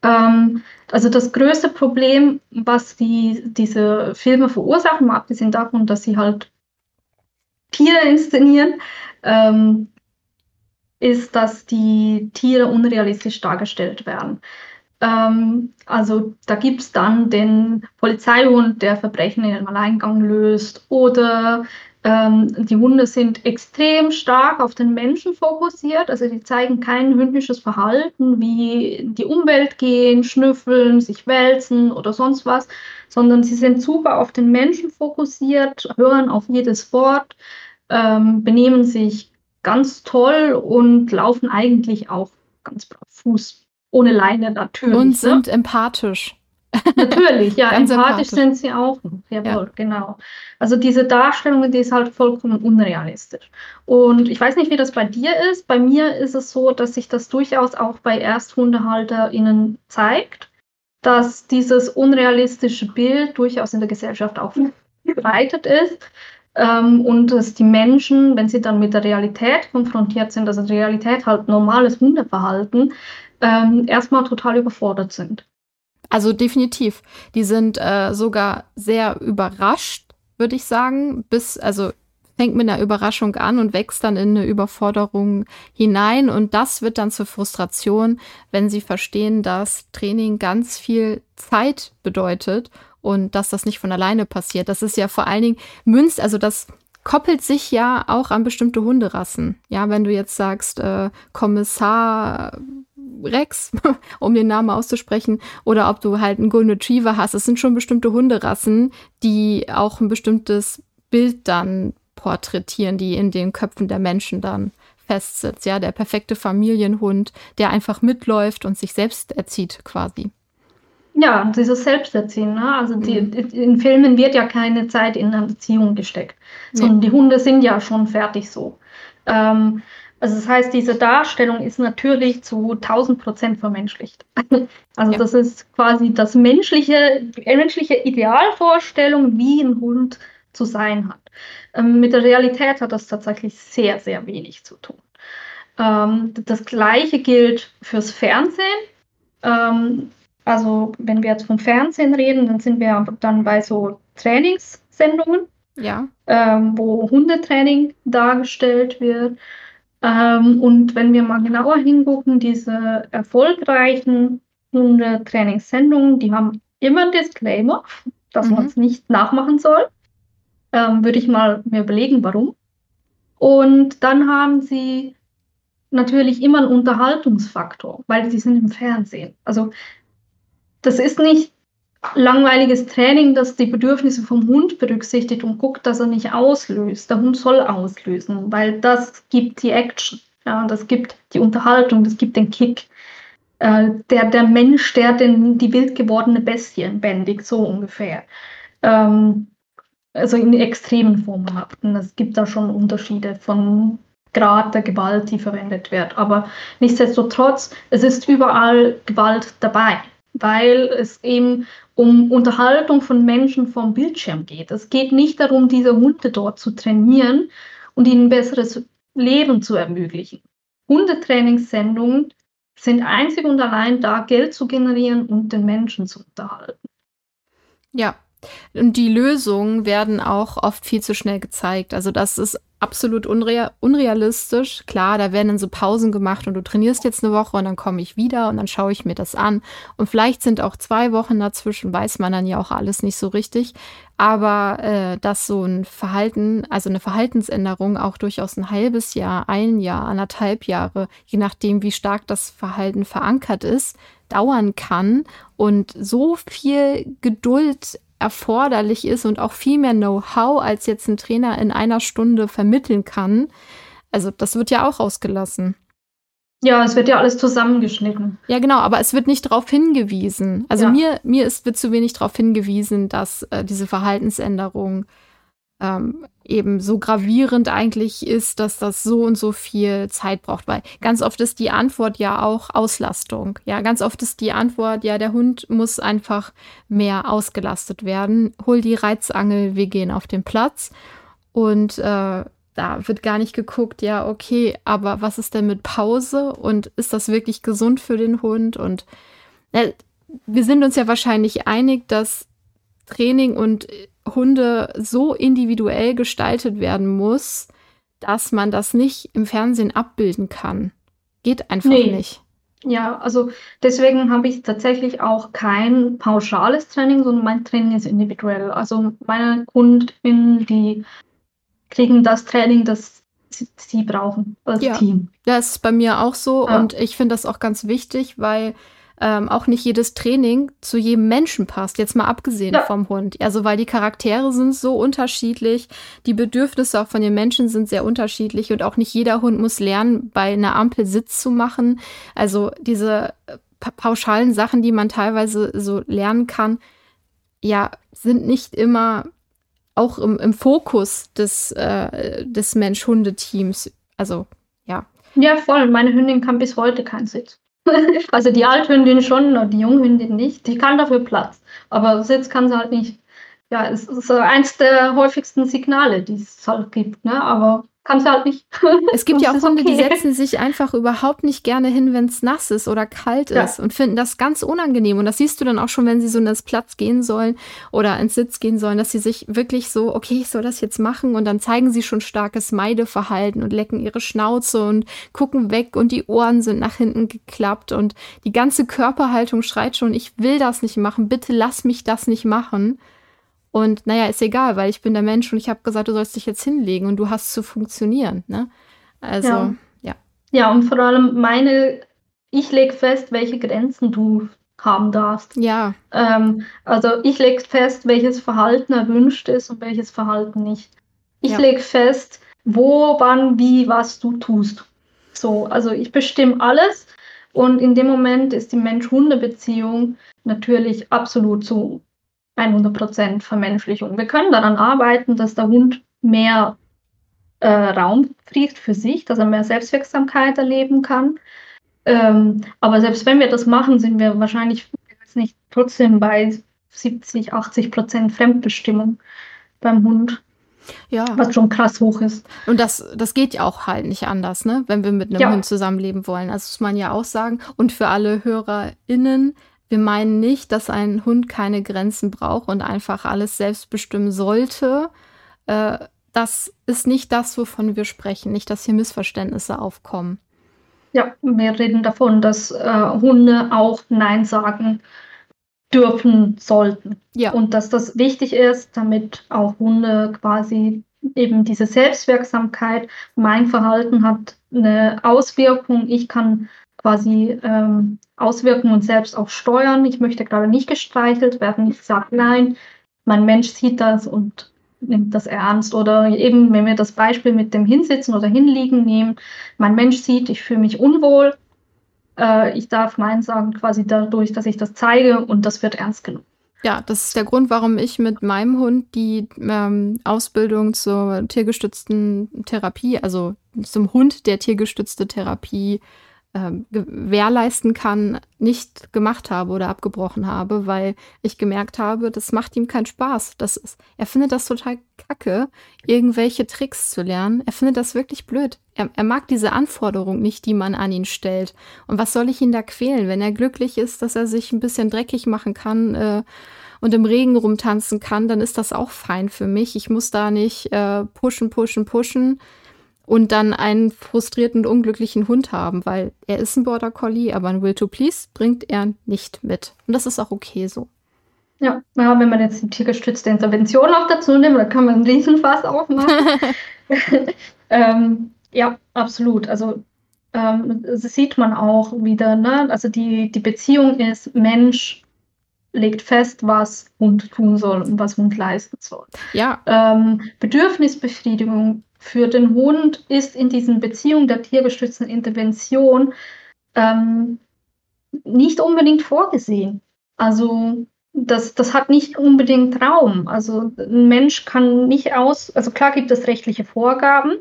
Ähm, also das größte Problem, was die, diese Filme verursachen, mal abgesehen davon, dass sie halt Tiere inszenieren, ähm, ist, dass die Tiere unrealistisch dargestellt werden. Ähm, also da gibt es dann den Polizeihund, der Verbrechen in einem Alleingang löst. Oder ähm, die Hunde sind extrem stark auf den Menschen fokussiert, also die zeigen kein hündisches Verhalten wie die Umwelt gehen, schnüffeln, sich wälzen oder sonst was, sondern sie sind super auf den Menschen fokussiert, hören auf jedes Wort, ähm, benehmen sich ganz toll und laufen eigentlich auch ganz brav Fuß ohne Leine natürlich. Und ne? sind ne? empathisch. Natürlich, ja, empathisch, empathisch, sind sie auch. Jawohl, ja. genau. Also diese Darstellung, die ist halt vollkommen unrealistisch. Und ich weiß nicht, wie das bei dir ist. Bei mir ist es so, dass sich das durchaus auch bei ErsthundehalterInnen zeigt, dass dieses unrealistische Bild durchaus in der Gesellschaft auch verbreitet ist. Ähm, und dass die Menschen, wenn sie dann mit der Realität konfrontiert sind, also Realität halt normales Hundeverhalten, ähm, erstmal total überfordert sind. Also definitiv. Die sind äh, sogar sehr überrascht, würde ich sagen. Bis, also fängt mit einer Überraschung an und wächst dann in eine Überforderung hinein. Und das wird dann zur Frustration, wenn sie verstehen, dass Training ganz viel Zeit bedeutet und dass das nicht von alleine passiert. Das ist ja vor allen Dingen münzt, also das koppelt sich ja auch an bestimmte Hunderassen. Ja, wenn du jetzt sagst, äh, Kommissar Rex, um den Namen auszusprechen, oder ob du halt einen Golden Retriever hast. Es sind schon bestimmte Hunderassen, die auch ein bestimmtes Bild dann porträtieren, die in den Köpfen der Menschen dann festsitzt. Ja, der perfekte Familienhund, der einfach mitläuft und sich selbst erzieht quasi. Ja, dieses Selbsterziehen. Ne? Also die, mhm. in Filmen wird ja keine Zeit in Erziehung gesteckt, sondern nee. die Hunde sind ja schon fertig so. Ähm, also das heißt, diese Darstellung ist natürlich zu 1000 Prozent vermenschlicht. Also ja. das ist quasi das menschliche, die menschliche Idealvorstellung, wie ein Hund zu sein hat. Ähm, mit der Realität hat das tatsächlich sehr, sehr wenig zu tun. Ähm, das gleiche gilt fürs Fernsehen. Ähm, also wenn wir jetzt vom Fernsehen reden, dann sind wir dann bei so Trainingssendungen, ja. ähm, wo Hundetraining dargestellt wird. Ähm, und wenn wir mal genauer hingucken, diese erfolgreichen Hundetrainingssendungen, die haben immer Disclaimer, dass mhm. man es nicht nachmachen soll. Ähm, Würde ich mal mir überlegen, warum. Und dann haben sie natürlich immer einen Unterhaltungsfaktor, weil sie sind im Fernsehen. Also das ist nicht langweiliges Training, das die Bedürfnisse vom Hund berücksichtigt und guckt, dass er nicht auslöst. Der Hund soll auslösen, weil das gibt die Action, ja, das gibt die Unterhaltung, das gibt den Kick. Äh, der, der Mensch, der den, die wild gewordene Bestie bändigt, so ungefähr. Ähm, also in extremen Formen. Es gibt da schon Unterschiede von Grad der Gewalt, die verwendet wird. Aber nichtsdestotrotz, es ist überall Gewalt dabei weil es eben um Unterhaltung von Menschen vom Bildschirm geht. Es geht nicht darum, diese Hunde dort zu trainieren und ihnen ein besseres Leben zu ermöglichen. Hundetrainingssendungen sind einzig und allein da, Geld zu generieren und den Menschen zu unterhalten. Ja, und die Lösungen werden auch oft viel zu schnell gezeigt. Also das ist absolut unreal unrealistisch. Klar, da werden dann so Pausen gemacht und du trainierst jetzt eine Woche und dann komme ich wieder und dann schaue ich mir das an. Und vielleicht sind auch zwei Wochen dazwischen, weiß man dann ja auch alles nicht so richtig. Aber äh, dass so ein Verhalten, also eine Verhaltensänderung auch durchaus ein halbes Jahr, ein Jahr, anderthalb Jahre, je nachdem, wie stark das Verhalten verankert ist, dauern kann und so viel Geduld erforderlich ist und auch viel mehr Know-how, als jetzt ein Trainer in einer Stunde vermitteln kann. Also das wird ja auch ausgelassen. Ja, es wird ja alles zusammengeschnitten. Ja, genau, aber es wird nicht darauf hingewiesen. Also ja. mir, mir ist, wird zu wenig darauf hingewiesen, dass äh, diese Verhaltensänderung ähm, eben so gravierend eigentlich ist, dass das so und so viel Zeit braucht. Weil ganz oft ist die Antwort ja auch Auslastung. Ja, ganz oft ist die Antwort, ja, der Hund muss einfach mehr ausgelastet werden. Hol die Reizangel, wir gehen auf den Platz. Und äh, da wird gar nicht geguckt, ja, okay, aber was ist denn mit Pause und ist das wirklich gesund für den Hund? Und äh, wir sind uns ja wahrscheinlich einig, dass Training und Hunde so individuell gestaltet werden muss, dass man das nicht im Fernsehen abbilden kann. Geht einfach nee. nicht. Ja, also deswegen habe ich tatsächlich auch kein pauschales Training, sondern mein Training ist individuell. Also meine Kundinnen, die kriegen das Training, das sie brauchen als ja. Team. Das ist bei mir auch so ja. und ich finde das auch ganz wichtig, weil ähm, auch nicht jedes Training zu jedem Menschen passt, jetzt mal abgesehen ja. vom Hund. Also weil die Charaktere sind so unterschiedlich, die Bedürfnisse auch von den Menschen sind sehr unterschiedlich und auch nicht jeder Hund muss lernen, bei einer Ampel Sitz zu machen. Also diese äh, pauschalen Sachen, die man teilweise so lernen kann, ja, sind nicht immer auch im, im Fokus des, äh, des Mensch-Hunde-Teams. Also, ja. Ja, voll. Meine Hündin kann bis heute keinen Sitz. also die Althündin schon und die Junghündin nicht. Die kann dafür Platz. Aber Sitz kann sie halt nicht. Ja, es ist eins der häufigsten Signale, die es halt gibt. Ne? Aber kann es halt nicht. Es gibt ja auch Hunde, okay. die setzen sich einfach überhaupt nicht gerne hin, wenn es nass ist oder kalt ja. ist und finden das ganz unangenehm. Und das siehst du dann auch schon, wenn sie so in das Platz gehen sollen oder ins Sitz gehen sollen, dass sie sich wirklich so, okay, ich soll das jetzt machen und dann zeigen sie schon starkes Meideverhalten und lecken ihre Schnauze und gucken weg und die Ohren sind nach hinten geklappt und die ganze Körperhaltung schreit schon, ich will das nicht machen, bitte lass mich das nicht machen. Und naja, ist egal, weil ich bin der Mensch und ich habe gesagt, du sollst dich jetzt hinlegen und du hast zu funktionieren. Ne? Also, ja. ja. Ja, und vor allem meine, ich lege fest, welche Grenzen du haben darfst. Ja. Ähm, also ich lege fest, welches Verhalten erwünscht ist und welches Verhalten nicht. Ich ja. lege fest, wo, wann, wie, was du tust. So, also ich bestimme alles und in dem Moment ist die Mensch-Hunde-Beziehung natürlich absolut so 100% Vermenschlichung. Wir können daran arbeiten, dass der Hund mehr äh, Raum kriegt für sich, dass er mehr Selbstwirksamkeit erleben kann. Ähm, aber selbst wenn wir das machen, sind wir wahrscheinlich jetzt nicht trotzdem bei 70, 80 Prozent Fremdbestimmung beim Hund. Ja. Was schon krass hoch ist. Und das, das geht ja auch halt nicht anders, ne? Wenn wir mit einem ja. Hund zusammenleben wollen. Also muss man ja auch sagen. Und für alle HörerInnen, wir meinen nicht, dass ein Hund keine Grenzen braucht und einfach alles selbst bestimmen sollte. Äh, das ist nicht das, wovon wir sprechen. Nicht, dass hier Missverständnisse aufkommen. Ja, wir reden davon, dass äh, Hunde auch Nein sagen dürfen sollten. Ja. Und dass das wichtig ist, damit auch Hunde quasi eben diese Selbstwirksamkeit, mein Verhalten hat eine Auswirkung, ich kann quasi ähm, auswirken und selbst auch steuern. Ich möchte gerade nicht gestreichelt werden. Ich sage nein, mein Mensch sieht das und nimmt das ernst. Oder eben, wenn wir das Beispiel mit dem Hinsitzen oder Hinliegen nehmen, mein Mensch sieht, ich fühle mich unwohl. Äh, ich darf Nein sagen, quasi dadurch, dass ich das zeige und das wird ernst genommen. Ja, das ist der Grund, warum ich mit meinem Hund die ähm, Ausbildung zur tiergestützten Therapie, also zum Hund der tiergestützte Therapie gewährleisten kann, nicht gemacht habe oder abgebrochen habe, weil ich gemerkt habe, das macht ihm keinen Spaß. Das ist, er findet das total kacke, irgendwelche Tricks zu lernen. Er findet das wirklich blöd. Er, er mag diese Anforderung nicht, die man an ihn stellt. Und was soll ich ihn da quälen, wenn er glücklich ist, dass er sich ein bisschen dreckig machen kann äh, und im Regen rumtanzen kann, dann ist das auch fein für mich. Ich muss da nicht äh, pushen, pushen, pushen und dann einen frustrierten, unglücklichen Hund haben, weil er ist ein Border Collie, aber ein Will to Please bringt er nicht mit. Und das ist auch okay so. Ja, ja wenn man jetzt die tiergestützte Intervention auch dazu nimmt, dann kann man einen Riesenfass aufmachen. ähm, ja, absolut. Also ähm, das sieht man auch wieder. Ne? Also die, die Beziehung ist Mensch legt fest, was Hund tun soll und was Hund leisten soll. Ja. Ähm, Bedürfnisbefriedigung für den Hund ist in diesen Beziehungen der tiergestützten Intervention ähm, nicht unbedingt vorgesehen. Also das, das hat nicht unbedingt Raum. Also ein Mensch kann nicht aus, also klar gibt es rechtliche Vorgaben,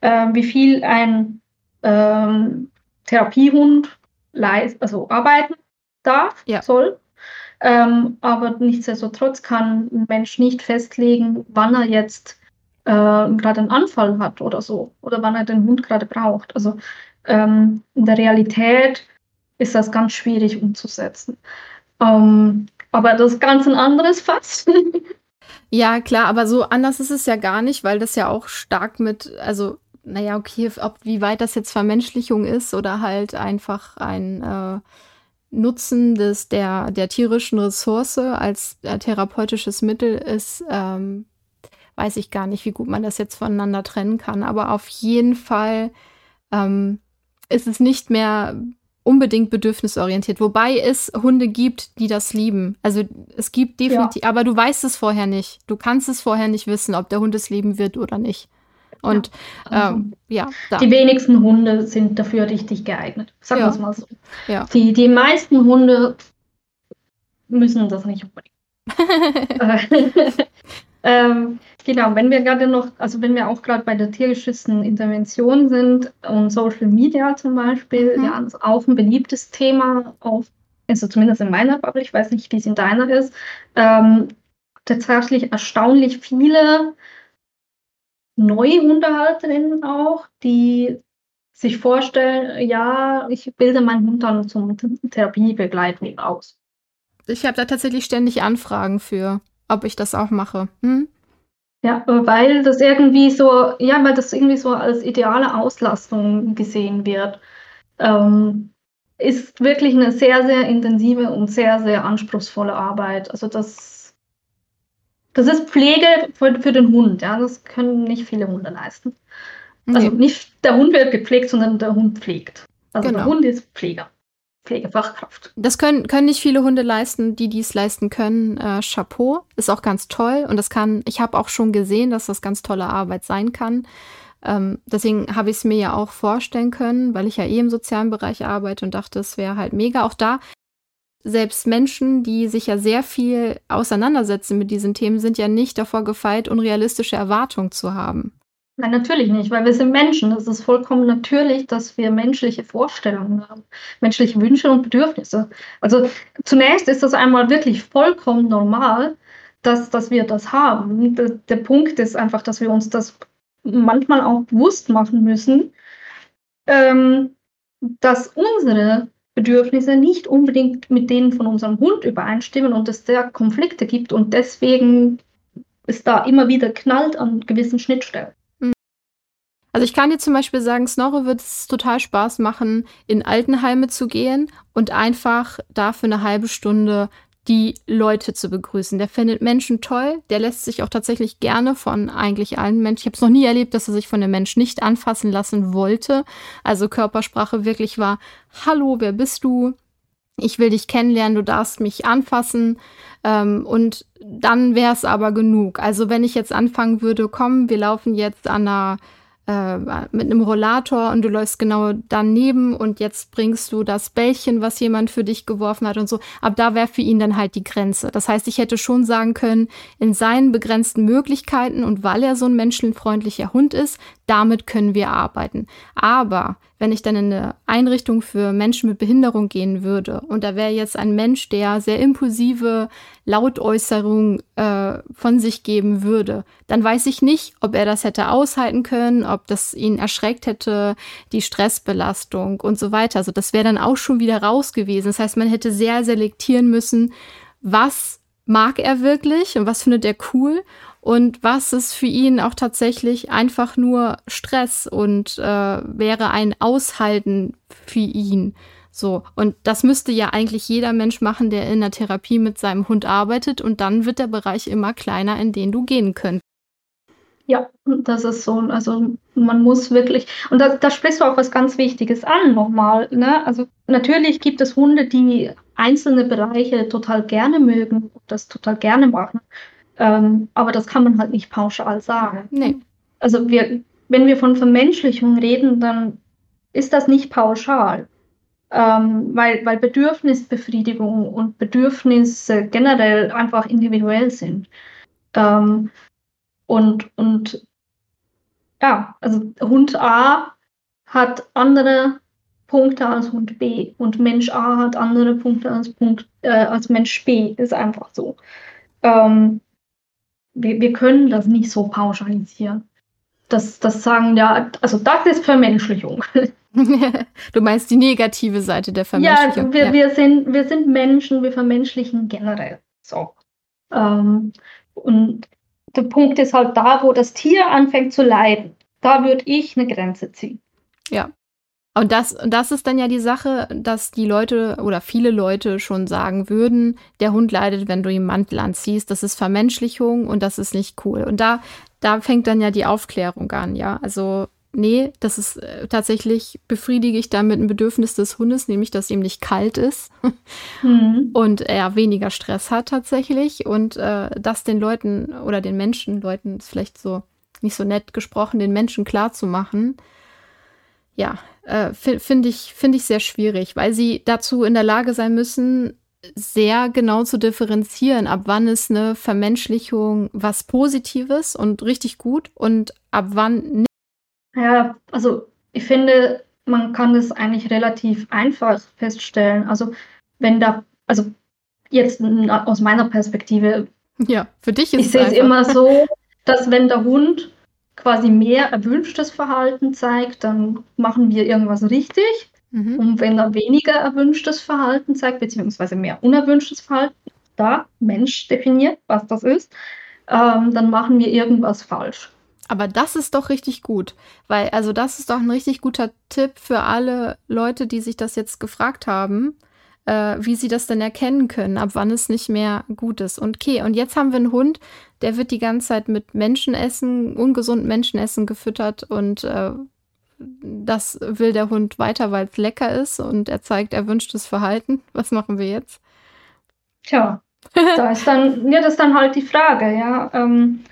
äh, wie viel ein ähm, Therapiehund leist, also arbeiten darf, ja. soll. Ähm, aber nichtsdestotrotz kann ein Mensch nicht festlegen, wann er jetzt äh, gerade einen Anfall hat oder so oder wann er den Hund gerade braucht. Also ähm, in der Realität ist das ganz schwierig umzusetzen. Ähm, aber das ist ganz ein anderes Fass. ja, klar, aber so anders ist es ja gar nicht, weil das ja auch stark mit, also, naja, okay, ob wie weit das jetzt Vermenschlichung ist oder halt einfach ein äh, Nutzen des, der, der tierischen Ressource als äh, therapeutisches Mittel ist, ähm, weiß ich gar nicht, wie gut man das jetzt voneinander trennen kann. Aber auf jeden Fall ähm, ist es nicht mehr unbedingt bedürfnisorientiert, wobei es Hunde gibt, die das lieben. Also es gibt definitiv, ja. aber du weißt es vorher nicht. Du kannst es vorher nicht wissen, ob der Hund es lieben wird oder nicht. Und ja, ähm, ja die wenigsten Hunde sind dafür richtig geeignet. Sagen wir es mal so. Ja. Die, die meisten Hunde müssen das nicht unbedingt. ähm, Genau, wenn wir gerade noch, also wenn wir auch gerade bei der tiergeschützten Intervention sind und Social Media zum Beispiel, mhm. ja, ist auch ein beliebtes Thema, auf, also zumindest in meiner Bubble, ich weiß nicht, wie es in deiner ist, ähm, tatsächlich erstaunlich viele neue Hundehalterinnen auch, die sich vorstellen, ja, ich bilde meinen Hund dann zum Therapiebegleiten aus. Ich habe da tatsächlich ständig Anfragen für, ob ich das auch mache. Hm? Ja, weil das irgendwie so, ja, weil das irgendwie so als ideale Auslastung gesehen wird. Ähm, ist wirklich eine sehr, sehr intensive und sehr, sehr anspruchsvolle Arbeit. Also das, das ist Pflege für, für den Hund, ja. Das können nicht viele Hunde leisten. Also nicht der Hund wird gepflegt, sondern der Hund pflegt. Also genau. der Hund ist Pfleger. Pflegefachkraft. Das können, können nicht viele Hunde leisten, die dies leisten können. Äh, Chapeau ist auch ganz toll und das kann, ich habe auch schon gesehen, dass das ganz tolle Arbeit sein kann. Ähm, deswegen habe ich es mir ja auch vorstellen können, weil ich ja eh im sozialen Bereich arbeite und dachte, es wäre halt mega. Auch da, selbst Menschen, die sich ja sehr viel auseinandersetzen mit diesen Themen, sind ja nicht davor gefeit, unrealistische Erwartungen zu haben. Nein, natürlich nicht, weil wir sind Menschen. Es ist vollkommen natürlich, dass wir menschliche Vorstellungen haben, menschliche Wünsche und Bedürfnisse. Also zunächst ist das einmal wirklich vollkommen normal, dass, dass wir das haben. Der, der Punkt ist einfach, dass wir uns das manchmal auch bewusst machen müssen, ähm, dass unsere Bedürfnisse nicht unbedingt mit denen von unserem Hund übereinstimmen und es da Konflikte gibt und deswegen ist da immer wieder knallt an gewissen Schnittstellen. Also ich kann dir zum Beispiel sagen, Snorre wird es total Spaß machen, in Altenheime zu gehen und einfach da für eine halbe Stunde die Leute zu begrüßen. Der findet Menschen toll, der lässt sich auch tatsächlich gerne von eigentlich allen Menschen. Ich habe es noch nie erlebt, dass er sich von dem Mensch nicht anfassen lassen wollte. Also Körpersprache wirklich war, hallo, wer bist du? Ich will dich kennenlernen, du darfst mich anfassen. Ähm, und dann wäre es aber genug. Also wenn ich jetzt anfangen würde, komm, wir laufen jetzt an einer äh, mit einem Rollator und du läufst genau daneben und jetzt bringst du das Bällchen, was jemand für dich geworfen hat und so. Ab da wäre für ihn dann halt die Grenze. Das heißt, ich hätte schon sagen können, in seinen begrenzten Möglichkeiten und weil er so ein menschenfreundlicher Hund ist, damit können wir arbeiten. Aber wenn ich dann in eine Einrichtung für Menschen mit Behinderung gehen würde und da wäre jetzt ein Mensch, der sehr impulsive Lautäußerungen äh, von sich geben würde, dann weiß ich nicht, ob er das hätte aushalten können, ob das ihn erschreckt hätte, die Stressbelastung und so weiter. Also das wäre dann auch schon wieder raus gewesen. Das heißt, man hätte sehr selektieren müssen, was mag er wirklich und was findet er cool und was ist für ihn auch tatsächlich einfach nur Stress und äh, wäre ein Aushalten für ihn. So, und das müsste ja eigentlich jeder Mensch machen, der in der Therapie mit seinem Hund arbeitet und dann wird der Bereich immer kleiner, in den du gehen könntest. Ja, das ist so. Also man muss wirklich, und da, da sprichst du auch was ganz Wichtiges an nochmal. Ne? Also natürlich gibt es Hunde, die einzelne Bereiche total gerne mögen und das total gerne machen. Ähm, aber das kann man halt nicht pauschal sagen. Nee. Also wir, wenn wir von Vermenschlichung reden, dann ist das nicht pauschal. Ähm, weil, weil Bedürfnisbefriedigung und Bedürfnisse generell einfach individuell sind. Ähm, und, und ja, also Hund A hat andere Punkte als Hund B und Mensch A hat andere Punkte als, Punkt, äh, als Mensch B. Ist einfach so. Ähm, wir, wir können das nicht so pauschalisieren. Das, das sagen ja, also das ist Vermenschlichung. du meinst die negative Seite der Vermenschlichung. Ja, wir, ja. wir, sind, wir sind Menschen, wir vermenschlichen generell. So. Ähm, und der Punkt ist halt da, wo das Tier anfängt zu leiden. Da würde ich eine Grenze ziehen. Ja. Und das, das ist dann ja die Sache, dass die Leute oder viele Leute schon sagen würden, der Hund leidet, wenn du ihm Mantel anziehst. Das ist Vermenschlichung und das ist nicht cool. Und da, da fängt dann ja die Aufklärung an, ja. Also, nee, das ist äh, tatsächlich, befriedige ich damit ein Bedürfnis des Hundes, nämlich, dass ihm nicht kalt ist mhm. und er weniger Stress hat tatsächlich. Und äh, das den Leuten oder den Menschen, Leuten ist vielleicht so nicht so nett gesprochen, den Menschen klar zu machen, ja, äh, finde ich, find ich sehr schwierig, weil sie dazu in der Lage sein müssen, sehr genau zu differenzieren, ab wann ist eine Vermenschlichung was Positives und richtig gut und ab wann nicht. Ja, also ich finde, man kann das eigentlich relativ einfach feststellen. Also wenn da, also jetzt aus meiner Perspektive. Ja, für dich ist ich es. Ich sehe es immer so, dass wenn der Hund quasi mehr erwünschtes Verhalten zeigt, dann machen wir irgendwas richtig. Mhm. Und wenn er weniger erwünschtes Verhalten zeigt, beziehungsweise mehr unerwünschtes Verhalten, da Mensch definiert, was das ist, ähm, dann machen wir irgendwas falsch. Aber das ist doch richtig gut, weil also das ist doch ein richtig guter Tipp für alle Leute, die sich das jetzt gefragt haben, äh, wie sie das denn erkennen können, ab wann es nicht mehr gut ist. Und okay, und jetzt haben wir einen Hund, der wird die ganze Zeit mit Menschenessen, ungesund Menschenessen gefüttert und äh, das will der Hund weiter, weil es lecker ist und er zeigt erwünschtes Verhalten. Was machen wir jetzt? Tja, da ist dann, ja, das ist dann halt die Frage, ja. Ähm,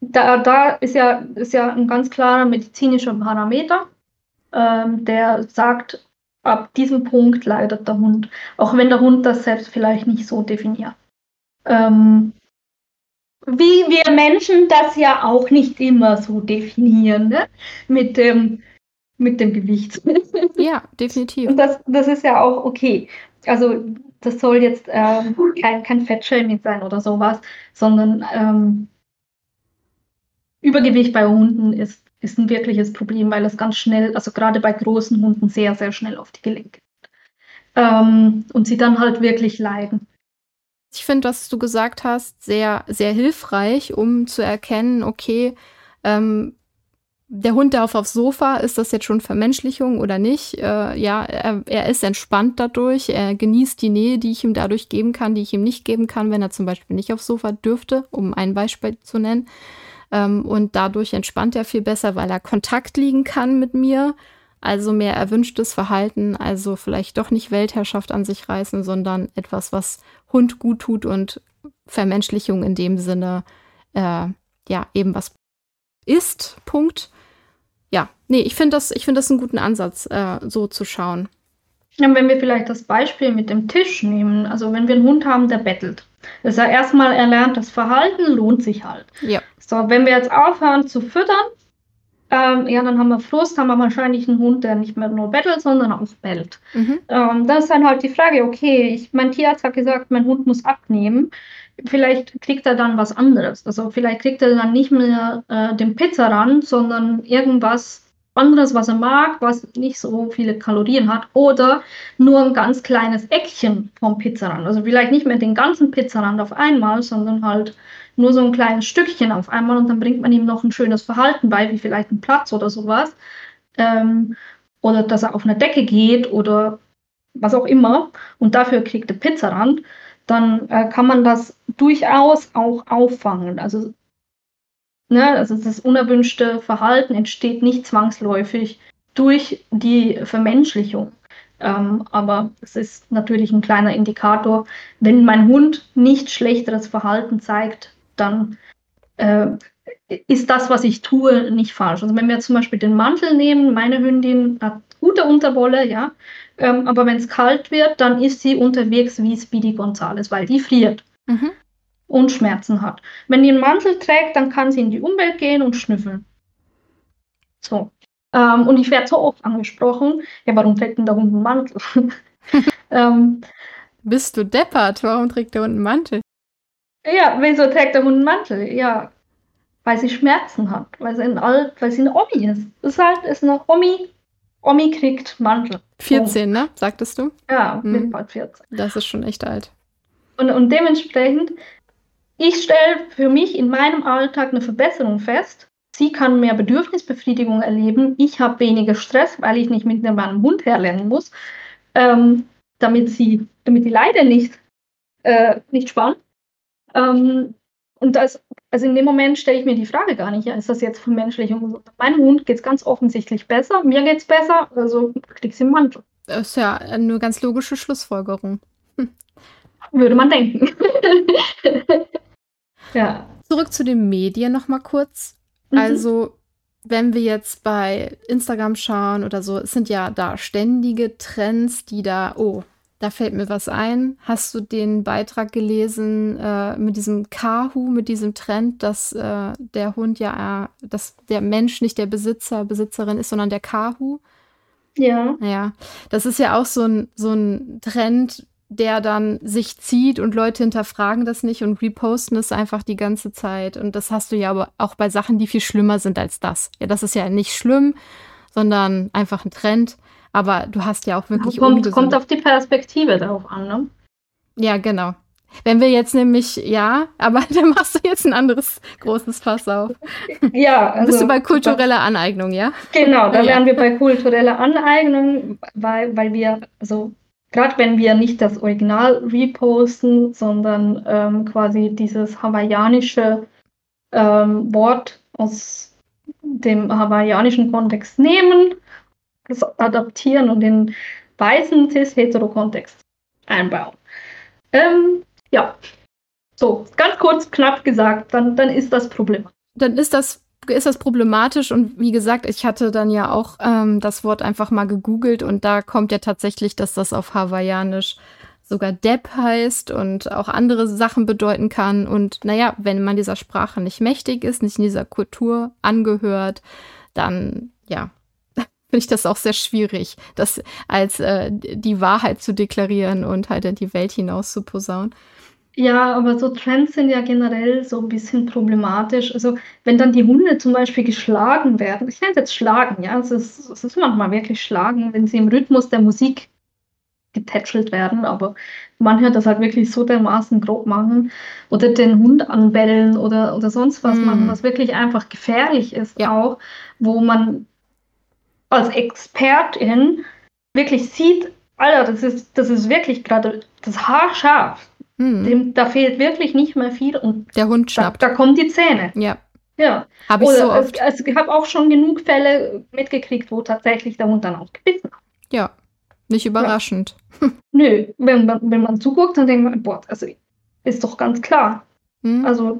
da, da ist ja, ist ja ein ganz klarer medizinischer Parameter, ähm, der sagt, ab diesem Punkt leidet der Hund, auch wenn der Hund das selbst vielleicht nicht so definiert. Ähm, wie wir Menschen das ja auch nicht immer so definieren, ne? mit, dem, mit dem Gewicht. Ja, definitiv. Und das, das ist ja auch okay. Also das soll jetzt ähm, kein, kein Fettshaming sein oder sowas, sondern ähm, Übergewicht bei Hunden ist, ist ein wirkliches Problem, weil es ganz schnell, also gerade bei großen Hunden, sehr, sehr schnell auf die Gelenke geht. Ähm, und sie dann halt wirklich leiden. Ich finde, was du gesagt hast, sehr, sehr hilfreich, um zu erkennen, okay, ähm, der Hund darf aufs Sofa, ist das jetzt schon Vermenschlichung oder nicht? Äh, ja, er, er, ist entspannt dadurch, er genießt die Nähe, die ich ihm dadurch geben kann, die ich ihm nicht geben kann, wenn er zum Beispiel nicht aufs Sofa dürfte, um ein Beispiel zu nennen. Ähm, und dadurch entspannt er viel besser, weil er Kontakt liegen kann mit mir. Also mehr erwünschtes Verhalten, also vielleicht doch nicht Weltherrschaft an sich reißen, sondern etwas, was Hund gut tut und Vermenschlichung in dem Sinne, äh, ja, eben was ist. Punkt. Ja, nee, ich finde das, ich das einen guten Ansatz, äh, so zu schauen. Ja, wenn wir vielleicht das Beispiel mit dem Tisch nehmen, also wenn wir einen Hund haben, der bettelt, ist er erstmal erlernt, das Verhalten lohnt sich halt. Ja. So, wenn wir jetzt aufhören zu füttern, ähm, ja, dann haben wir Frust, haben wir wahrscheinlich einen Hund, der nicht mehr nur bettelt, sondern auch bellt. Mhm. Ähm, dann ist dann halt die Frage, okay, ich, mein Tierarzt hat gesagt, mein Hund muss abnehmen. Vielleicht kriegt er dann was anderes. Also vielleicht kriegt er dann nicht mehr äh, den Pizza ran, sondern irgendwas anderes, was er mag, was nicht so viele Kalorien hat, oder nur ein ganz kleines Eckchen vom Pizzarand. Also vielleicht nicht mehr den ganzen Pizzarand auf einmal, sondern halt nur so ein kleines Stückchen auf einmal und dann bringt man ihm noch ein schönes Verhalten bei, wie vielleicht ein Platz oder sowas. Ähm, oder dass er auf eine Decke geht oder was auch immer und dafür kriegt er Pizzarand, dann äh, kann man das durchaus auch auffangen. Also Ne? Also das unerwünschte Verhalten entsteht nicht zwangsläufig durch die Vermenschlichung. Ähm, aber es ist natürlich ein kleiner Indikator. Wenn mein Hund nicht schlechteres Verhalten zeigt, dann äh, ist das, was ich tue, nicht falsch. Also wenn wir zum Beispiel den Mantel nehmen, meine Hündin hat gute Unterwolle, ja, ähm, aber wenn es kalt wird, dann ist sie unterwegs wie Speedy Gonzales, weil die friert. Mhm und Schmerzen hat. Wenn die einen Mantel trägt, dann kann sie in die Umwelt gehen und schnüffeln. So. Ähm, und ich werde so oft angesprochen, ja, warum trägt denn der Hund einen Mantel? ähm, Bist du deppert? Warum trägt der Hund einen Mantel? Ja, wieso trägt der Hund einen Mantel? Ja, weil sie Schmerzen hat, weil sie, ein alt, weil sie eine Omi ist. Das ist halt ist eine Omi. Omi kriegt Mantel. 14, oh. ne? Sagtest du? Ja, hm. mit bald 14. Das ist schon echt alt. Und, und dementsprechend ich stelle für mich in meinem Alltag eine Verbesserung fest. Sie kann mehr Bedürfnisbefriedigung erleben. Ich habe weniger Stress, weil ich nicht mit meinem Hund herlernen muss, ähm, damit sie, damit die Leide nicht, äh, nicht spannt. Ähm, und das, also in dem Moment stelle ich mir die Frage gar nicht, ja, ist das jetzt Vermenschlichung? Meinem Hund geht es ganz offensichtlich besser, mir geht es besser, also kriegt sie einen Mantel. Das ist ja eine ganz logische Schlussfolgerung. Hm. Würde man denken. Ja. Zurück zu den Medien noch mal kurz. Mhm. Also, wenn wir jetzt bei Instagram schauen oder so, es sind ja da ständige Trends, die da, oh, da fällt mir was ein. Hast du den Beitrag gelesen äh, mit diesem Kahu, mit diesem Trend, dass äh, der Hund ja, äh, dass der Mensch nicht der Besitzer, Besitzerin ist, sondern der Kahu? Ja. Ja. Das ist ja auch so ein, so ein Trend, der dann sich zieht und Leute hinterfragen das nicht und reposten es einfach die ganze Zeit. Und das hast du ja aber auch bei Sachen, die viel schlimmer sind als das. Ja, das ist ja nicht schlimm, sondern einfach ein Trend. Aber du hast ja auch wirklich. Kommt, kommt auf die Perspektive darauf an, ne? Ja, genau. Wenn wir jetzt nämlich, ja, aber dann machst du jetzt ein anderes großes Fass auf. Ja, also. Bist du bei kultureller Aneignung, ja? Genau, da ja. wären wir bei kultureller Aneignung, weil, weil wir, also gerade wenn wir nicht das Original reposten, sondern ähm, quasi dieses hawaiianische ähm, Wort aus dem hawaiianischen Kontext nehmen, adaptieren und den weißen cis-hetero-Kontext einbauen. Ähm, ja, so ganz kurz, knapp gesagt, dann, dann ist das Problem. Dann ist das ist das problematisch und wie gesagt, ich hatte dann ja auch ähm, das Wort einfach mal gegoogelt und da kommt ja tatsächlich, dass das auf Hawaiianisch sogar Depp heißt und auch andere Sachen bedeuten kann. Und naja, wenn man dieser Sprache nicht mächtig ist, nicht in dieser Kultur angehört, dann ja, finde ich das auch sehr schwierig, das als äh, die Wahrheit zu deklarieren und halt in die Welt hinaus zu posaunen. Ja, aber so Trends sind ja generell so ein bisschen problematisch. Also wenn dann die Hunde zum Beispiel geschlagen werden, ich nenne es jetzt schlagen, ja, es ist, es ist manchmal wirklich schlagen, wenn sie im Rhythmus der Musik getätschelt werden, aber man hört das halt wirklich so dermaßen grob machen oder den Hund anbellen oder, oder sonst was mm. machen, was wirklich einfach gefährlich ist ja. auch, wo man als Expertin wirklich sieht, Alter, das ist, das ist wirklich gerade das Haar scharf. Mhm. Dem, da fehlt wirklich nicht mehr viel und der Hund schnappt. Da, da kommen die Zähne. Ja. Ja. Habe ich Oder so oft. Also, ich habe auch schon genug Fälle mitgekriegt, wo tatsächlich der Hund dann auch gebissen hat. Ja. Nicht überraschend. Ja. Nö, wenn man, wenn man zuguckt, dann denkt man, boah, also ist doch ganz klar. Mhm. Also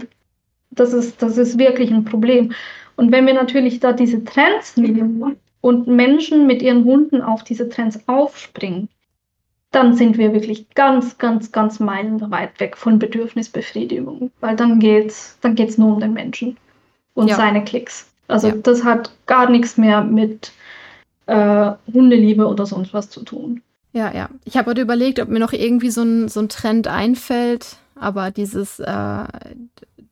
das ist, das ist wirklich ein Problem. Und wenn wir natürlich da diese Trends nehmen und Menschen mit ihren Hunden auf diese Trends aufspringen, dann sind wir wirklich ganz, ganz, ganz meilenweit weg von Bedürfnisbefriedigung, weil dann geht's, dann geht's nur um den Menschen und ja. seine Klicks. Also ja. das hat gar nichts mehr mit äh, Hundeliebe oder sonst was zu tun. Ja, ja. Ich habe heute überlegt, ob mir noch irgendwie so ein, so ein Trend einfällt, aber dieses äh,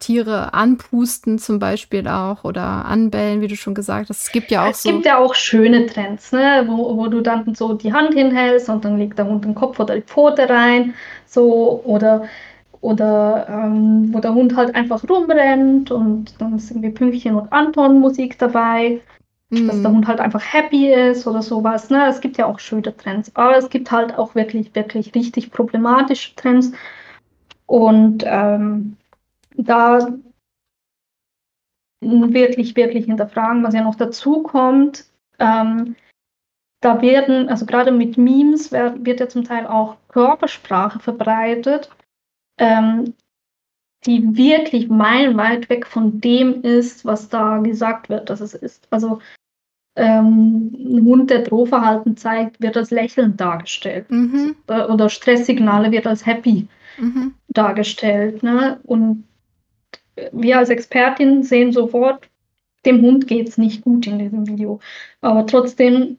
Tiere anpusten zum Beispiel auch oder anbellen, wie du schon gesagt hast. Es gibt ja auch es so. Es gibt ja auch schöne Trends, ne? wo, wo du dann so die Hand hinhältst und dann legt der Hund den Kopf oder die Pfote rein. So, oder oder ähm, wo der Hund halt einfach rumrennt und dann ist irgendwie Pünktchen und Anton Musik dabei, mm. dass der mhm. Hund halt einfach happy ist oder sowas. Ne? Es gibt ja auch schöne Trends, aber es gibt halt auch wirklich, wirklich richtig problematische Trends. Und ähm, da wirklich, wirklich hinterfragen, was ja noch dazu kommt. Ähm, da werden, also gerade mit Memes wird, wird ja zum Teil auch Körpersprache verbreitet, ähm, die wirklich meilenweit weg von dem ist, was da gesagt wird, dass es ist. Also ähm, ein Hund, der Drohverhalten zeigt, wird als lächelnd dargestellt. Mhm. Oder, Stresssignale wird als happy mhm. dargestellt. Ne? Und wir als Expertin sehen sofort, dem Hund geht es nicht gut in diesem Video. Aber trotzdem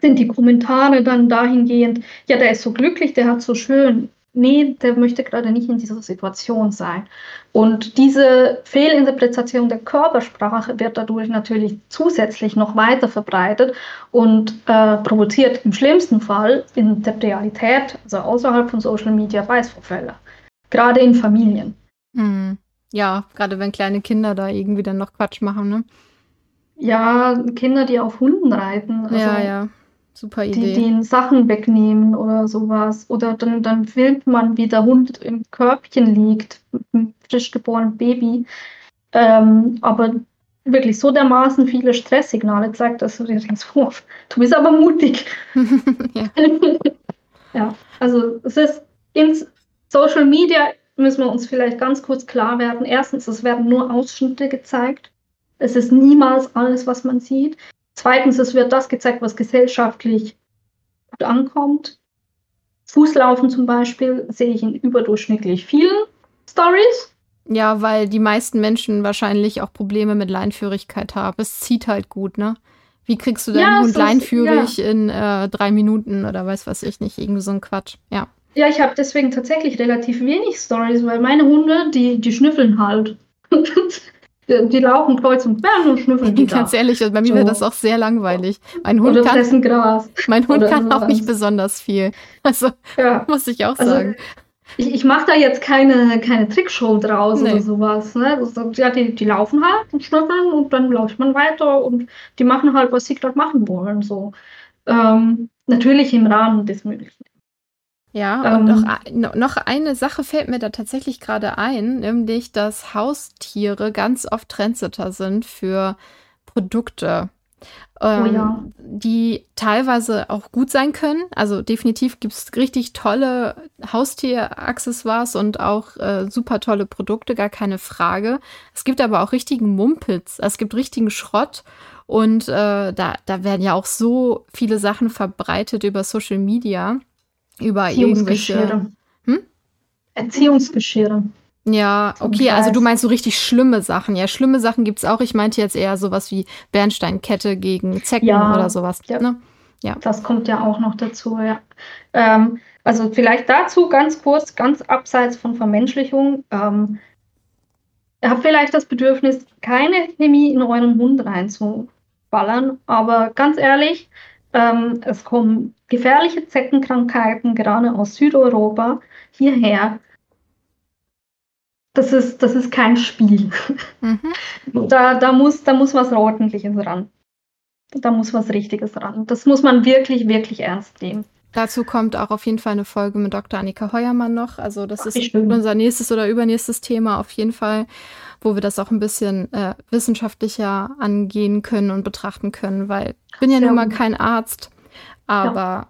sind die Kommentare dann dahingehend, ja, der ist so glücklich, der hat so schön. Nee, der möchte gerade nicht in dieser Situation sein. Und diese Fehlinterpretation der Körpersprache wird dadurch natürlich zusätzlich noch weiter verbreitet und äh, provoziert im schlimmsten Fall in der Realität, also außerhalb von Social Media, Weißvorfälle. Gerade in Familien. Mhm. Ja, gerade wenn kleine Kinder da irgendwie dann noch Quatsch machen, ne? Ja, Kinder, die auf Hunden reiten. Also ja, ja. Super Idee. Die denen Sachen wegnehmen oder sowas. Oder dann, dann filmt man, wie der Hund im Körbchen liegt, mit einem frisch geborenen Baby. Ähm, aber wirklich so dermaßen viele Stresssignale zeigt, dass du dir denkst, oh, du bist aber mutig. ja. ja, also es ist in Social Media müssen wir uns vielleicht ganz kurz klar werden. Erstens, es werden nur Ausschnitte gezeigt. Es ist niemals alles, was man sieht. Zweitens, es wird das gezeigt, was gesellschaftlich gut ankommt. Fußlaufen zum Beispiel sehe ich in überdurchschnittlich vielen Stories. Ja, weil die meisten Menschen wahrscheinlich auch Probleme mit Leinführigkeit haben. Es zieht halt gut, ne? Wie kriegst du deinen ja, Hund leinführig ja. in äh, drei Minuten oder weiß was ich nicht, irgendwie so ein Quatsch. Ja. Ja, ich habe deswegen tatsächlich relativ wenig Stories, weil meine Hunde, die, die schnüffeln halt. die laufen kreuz und quer und schnüffeln die Ganz ehrlich, bei mir so. wäre das auch sehr langweilig. Mein Hund Oder kann, Gras. Mein Hund kann auch nicht besonders viel. Also ja. muss ich auch also, sagen. Ich, ich mache da jetzt keine, keine Trickshow draus nee. oder sowas. Ne? Also, ja, die, die laufen halt und schnüffeln und dann läuft man weiter und die machen halt, was sie gerade machen wollen. So. Ähm, natürlich im Rahmen des Möglichen. Ja, und ähm, noch, noch eine Sache fällt mir da tatsächlich gerade ein, nämlich, dass Haustiere ganz oft Trendsetter sind für Produkte. Ähm, oh ja. die teilweise auch gut sein können. Also definitiv gibt es richtig tolle Haustieraccessoires und auch äh, super tolle Produkte, gar keine Frage. Es gibt aber auch richtigen Mumpitz, es gibt richtigen Schrott und äh, da, da werden ja auch so viele Sachen verbreitet über Social Media über irgendwelche. Hm? Erziehungsgeschirre. Ja, okay, also du meinst so richtig schlimme Sachen. Ja, schlimme Sachen gibt es auch. Ich meinte jetzt eher sowas wie Bernsteinkette gegen Zecken ja, oder sowas. Ja. Ne? ja, das kommt ja auch noch dazu, ja. Ähm, also vielleicht dazu ganz kurz, ganz abseits von Vermenschlichung. Ähm, ihr habt vielleicht das Bedürfnis, keine Chemie in euren Hund reinzuballern, aber ganz ehrlich, ähm, es kommen gefährliche Zeckenkrankheiten, gerade aus Südeuropa, hierher. Das ist, das ist kein Spiel. Mhm. Da, da, muss, da muss was Ordentliches ran. Da muss was Richtiges ran. Das muss man wirklich, wirklich ernst nehmen. Dazu kommt auch auf jeden Fall eine Folge mit Dr. Annika Heuermann noch. Also das Ach, ist unser nächstes oder übernächstes Thema auf jeden Fall, wo wir das auch ein bisschen äh, wissenschaftlicher angehen können und betrachten können, weil ich bin ja, ja. nun mal kein Arzt, aber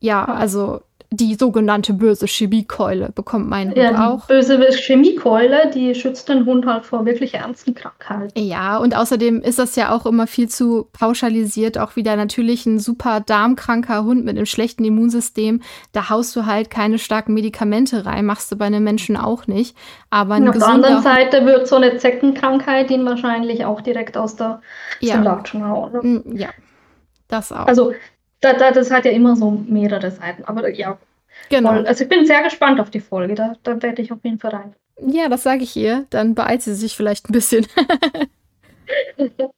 ja, ja also die sogenannte böse Chemiekeule bekommt mein Hund ja, auch. Böse Chemiekeule, die schützt den Hund halt vor wirklich ernsten Krankheiten. Ja, und außerdem ist das ja auch immer viel zu pauschalisiert. Auch wieder natürlich ein super darmkranker Hund mit einem schlechten Immunsystem. Da haust du halt keine starken Medikamente rein, machst du bei einem Menschen auch nicht. Aber auf der anderen Seite wird so eine Zeckenkrankheit ihn wahrscheinlich auch direkt aus der ja. Latschen hauen. Ne? Mm, ja, das auch. Also da, da, das hat ja immer so mehrere Seiten. Aber ja, genau. Voll. Also ich bin sehr gespannt auf die Folge. Da, da werde ich auf jeden Fall rein. Ja, das sage ich ihr. Dann beeilt sie sich vielleicht ein bisschen.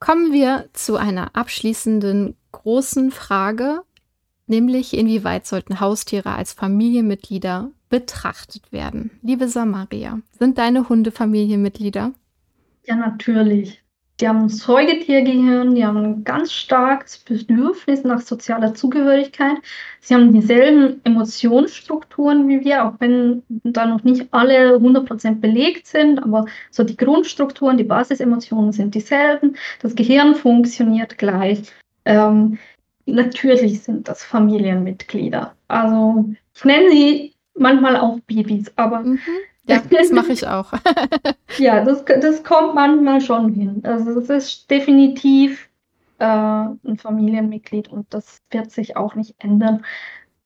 Kommen wir zu einer abschließenden großen Frage, nämlich inwieweit sollten Haustiere als Familienmitglieder betrachtet werden? Liebe Samaria, sind deine Hunde Familienmitglieder? Ja, natürlich. Die haben ein Säugetiergehirn, die haben ein ganz starkes Bedürfnis nach sozialer Zugehörigkeit. Sie haben dieselben Emotionsstrukturen wie wir, auch wenn da noch nicht alle 100% belegt sind, aber so die Grundstrukturen, die Basisemotionen sind dieselben. Das Gehirn funktioniert gleich. Ähm, natürlich sind das Familienmitglieder. Also ich nenne sie manchmal auch Babys, aber mhm. Ja, das mache ich auch. ja, das, das kommt manchmal schon hin. Also es ist definitiv äh, ein Familienmitglied und das wird sich auch nicht ändern.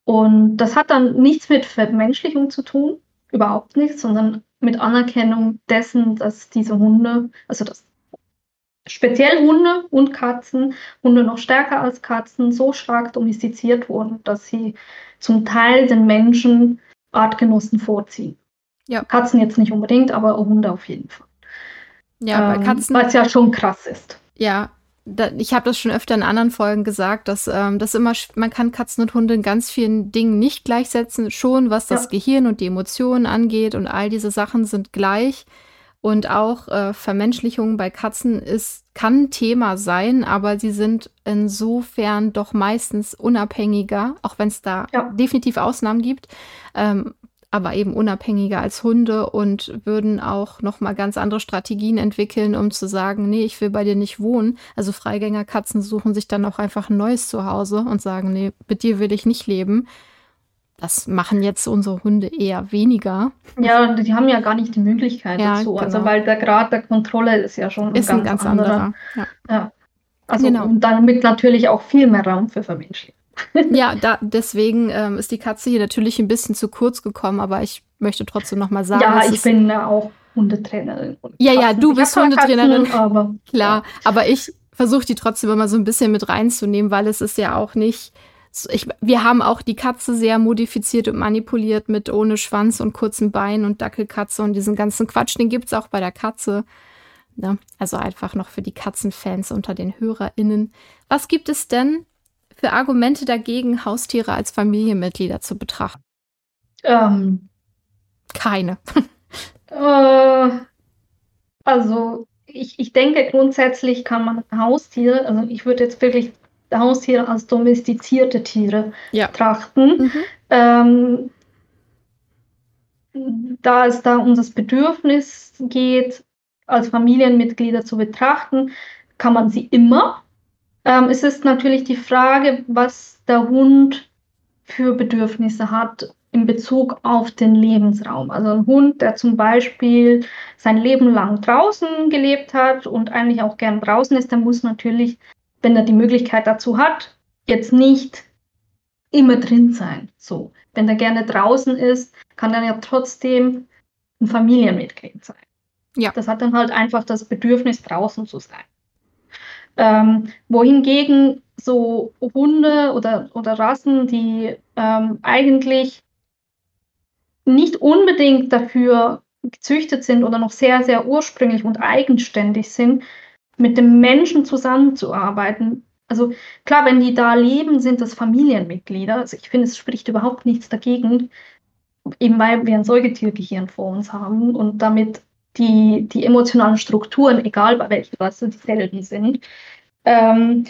Und das hat dann nichts mit Vermenschlichung zu tun, überhaupt nichts, sondern mit Anerkennung dessen, dass diese Hunde, also dass speziell Hunde und Katzen, Hunde noch stärker als Katzen, so stark domestiziert wurden, dass sie zum Teil den Menschen Artgenossen vorziehen. Ja. Katzen jetzt nicht unbedingt, aber Hunde auf jeden Fall. Ja, ähm, bei Katzen. Weil es ja schon krass ist. Ja, ich habe das schon öfter in anderen Folgen gesagt, dass ähm, das immer, man kann Katzen und Hunde in ganz vielen Dingen nicht gleichsetzen. Schon was das ja. Gehirn und die Emotionen angeht und all diese Sachen sind gleich. Und auch äh, Vermenschlichung bei Katzen ist, kann Thema sein, aber sie sind insofern doch meistens unabhängiger, auch wenn es da ja. definitiv Ausnahmen gibt. Ähm, aber eben unabhängiger als Hunde und würden auch noch mal ganz andere Strategien entwickeln, um zu sagen, nee, ich will bei dir nicht wohnen. Also Freigängerkatzen suchen sich dann auch einfach ein neues Zuhause und sagen, nee, mit dir will ich nicht leben. Das machen jetzt unsere Hunde eher weniger. Ja, die haben ja gar nicht die Möglichkeit ja, dazu. Also genau. Also weil der Grad der Kontrolle ist ja schon ist ein ganz, ein ganz anderer. anderer. Ja. ja. Also genau. und damit natürlich auch viel mehr Raum für Vermenschlichung ja, da, deswegen ähm, ist die Katze hier natürlich ein bisschen zu kurz gekommen, aber ich möchte trotzdem noch mal sagen. Ja, ich bin ja auch Hundetrainerin. Ja, ja, du bist Hundetrainerin. Katzen, aber, Klar, aber ich versuche die trotzdem immer so ein bisschen mit reinzunehmen, weil es ist ja auch nicht ich, wir haben auch die Katze sehr modifiziert und manipuliert mit ohne Schwanz und kurzen Beinen und Dackelkatze und diesen ganzen Quatsch. Den gibt es auch bei der Katze. Ne? Also einfach noch für die Katzenfans unter den HörerInnen. Was gibt es denn für Argumente dagegen, Haustiere als Familienmitglieder zu betrachten? Ähm, Keine. äh, also ich, ich denke, grundsätzlich kann man Haustiere, also ich würde jetzt wirklich Haustiere als domestizierte Tiere ja. betrachten. Mhm. Ähm, da es da um das Bedürfnis geht, als Familienmitglieder zu betrachten, kann man sie immer. Ähm, es ist natürlich die Frage, was der Hund für Bedürfnisse hat in Bezug auf den Lebensraum. Also ein Hund, der zum Beispiel sein Leben lang draußen gelebt hat und eigentlich auch gern draußen ist, der muss natürlich, wenn er die Möglichkeit dazu hat, jetzt nicht immer drin sein. So, wenn er gerne draußen ist, kann er ja trotzdem ein Familienmitglied sein. Ja. Das hat dann halt einfach das Bedürfnis, draußen zu sein. Ähm, wohingegen so Hunde oder, oder Rassen, die ähm, eigentlich nicht unbedingt dafür gezüchtet sind oder noch sehr, sehr ursprünglich und eigenständig sind, mit dem Menschen zusammenzuarbeiten. Also klar, wenn die da leben, sind das Familienmitglieder. Also ich finde, es spricht überhaupt nichts dagegen, eben weil wir ein Säugetiergehirn vor uns haben und damit die, die emotionalen Strukturen, egal bei welcher Rasse, dieselben sind. Ähm,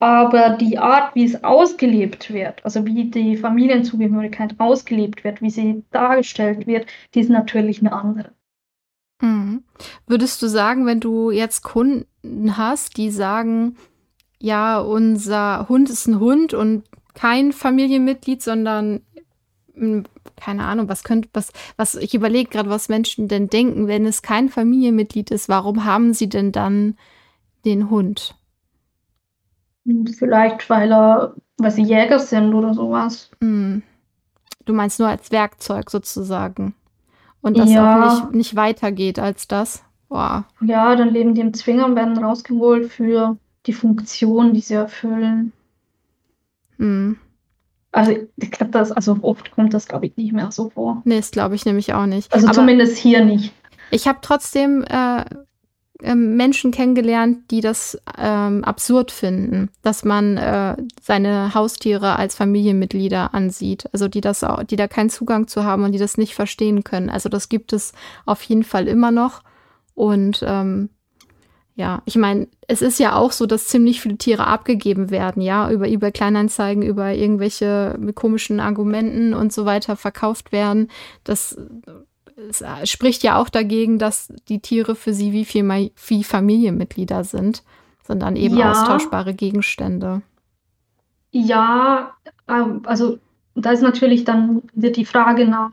aber die Art, wie es ausgelebt wird, also wie die Familienzugehörigkeit ausgelebt wird, wie sie dargestellt wird, die ist natürlich eine andere. Mhm. Würdest du sagen, wenn du jetzt Kunden hast, die sagen, ja, unser Hund ist ein Hund und kein Familienmitglied, sondern keine Ahnung, was könnte, was, was, ich überlege gerade, was Menschen denn denken, wenn es kein Familienmitglied ist, warum haben sie denn dann den Hund? Vielleicht, weil er, weil sie Jäger sind oder sowas. Mm. Du meinst nur als Werkzeug sozusagen. Und das ja. auch nicht, nicht weitergeht als das. Boah. Ja, dann leben die im Zwinger und werden rausgeholt für die Funktion, die sie erfüllen. Mm. Also ich glaube, das, also oft kommt das, glaube ich, nicht mehr so vor. Nee, das glaube ich nämlich auch nicht. Also Aber zumindest hier nicht. Ich habe trotzdem äh, ähm, Menschen kennengelernt, die das ähm, absurd finden, dass man äh, seine Haustiere als Familienmitglieder ansieht. Also die das auch, die da keinen Zugang zu haben und die das nicht verstehen können. Also das gibt es auf jeden Fall immer noch. Und ähm, ja, ich meine, es ist ja auch so, dass ziemlich viele Tiere abgegeben werden, ja, über eBay Kleinanzeigen, über irgendwelche mit komischen Argumenten und so weiter verkauft werden. Das es äh, spricht ja auch dagegen, dass die Tiere für sie wie, viel, wie Familienmitglieder sind, sondern eben ja. austauschbare Gegenstände. Ja, ähm, also da ist natürlich dann wird die Frage nach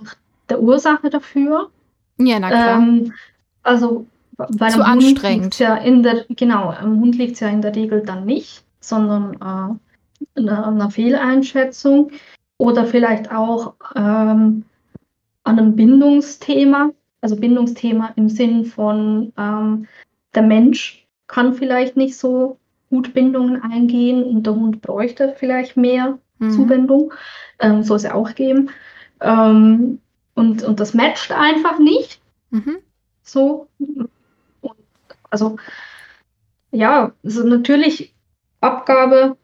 der Ursache dafür. Ja, na klar. Ähm, also weil Zu am Hund ja in der genau, am Hund liegt es ja in der Regel dann nicht, sondern äh, einer, einer Fehleinschätzung oder vielleicht auch ähm, an einem Bindungsthema, also Bindungsthema im Sinn von ähm, der Mensch kann vielleicht nicht so gut Bindungen eingehen und der Hund bräuchte vielleicht mehr mhm. Zuwendung. Ähm, soll es ja auch geben. Ähm, und, und das matcht einfach nicht. Mhm. So. Also, ja, also natürlich Abgabe,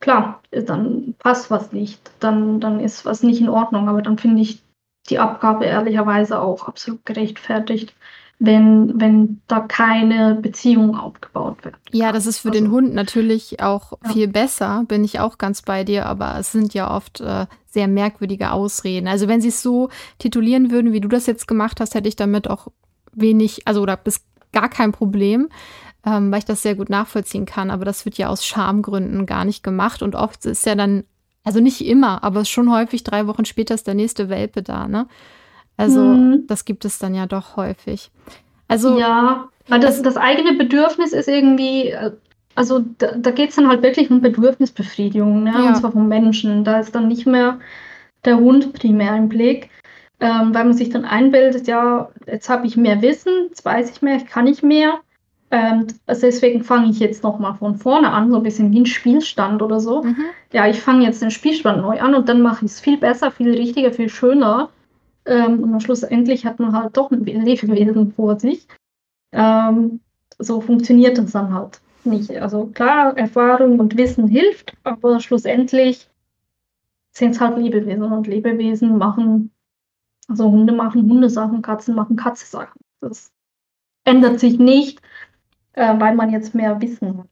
klar, dann passt was nicht, dann, dann ist was nicht in Ordnung, aber dann finde ich die Abgabe ehrlicherweise auch absolut gerechtfertigt, wenn, wenn da keine Beziehung aufgebaut wird. Ja, das ist für also, den Hund natürlich auch ja. viel besser, bin ich auch ganz bei dir, aber es sind ja oft äh, sehr merkwürdige Ausreden. Also wenn sie es so titulieren würden, wie du das jetzt gemacht hast, hätte ich damit auch wenig, also oder bis gar kein Problem. Ähm, weil ich das sehr gut nachvollziehen kann. Aber das wird ja aus Schamgründen gar nicht gemacht. Und oft ist ja dann also nicht immer, aber schon häufig drei Wochen später ist der nächste Welpe da, ne? Also mhm. das gibt es dann ja doch häufig. Also ja, weil das, das eigene Bedürfnis ist irgendwie, äh, also da, da geht es dann halt wirklich um Bedürfnisbefriedigung, ne? Ja. und zwar vom Menschen. Da ist dann nicht mehr der Hund primär im Blick, ähm, weil man sich dann einbildet, ja, jetzt habe ich mehr Wissen, jetzt weiß ich mehr, ich kann nicht mehr. Ähm, also deswegen fange ich jetzt nochmal von vorne an, so ein bisschen wie ein Spielstand oder so. Mhm. Ja, ich fange jetzt den Spielstand neu an und dann mache ich es viel besser, viel richtiger, viel schöner. Ähm, und schlussendlich hat man halt doch ein Lebewesen vor sich. Ähm, so funktioniert das dann halt nicht. Also klar, Erfahrung und Wissen hilft, aber schlussendlich sind es halt Lebewesen und Lebewesen machen, also Hunde machen Hundesachen, Katzen machen Katzensachen. Das ändert sich nicht, äh, weil man jetzt mehr Wissen hat.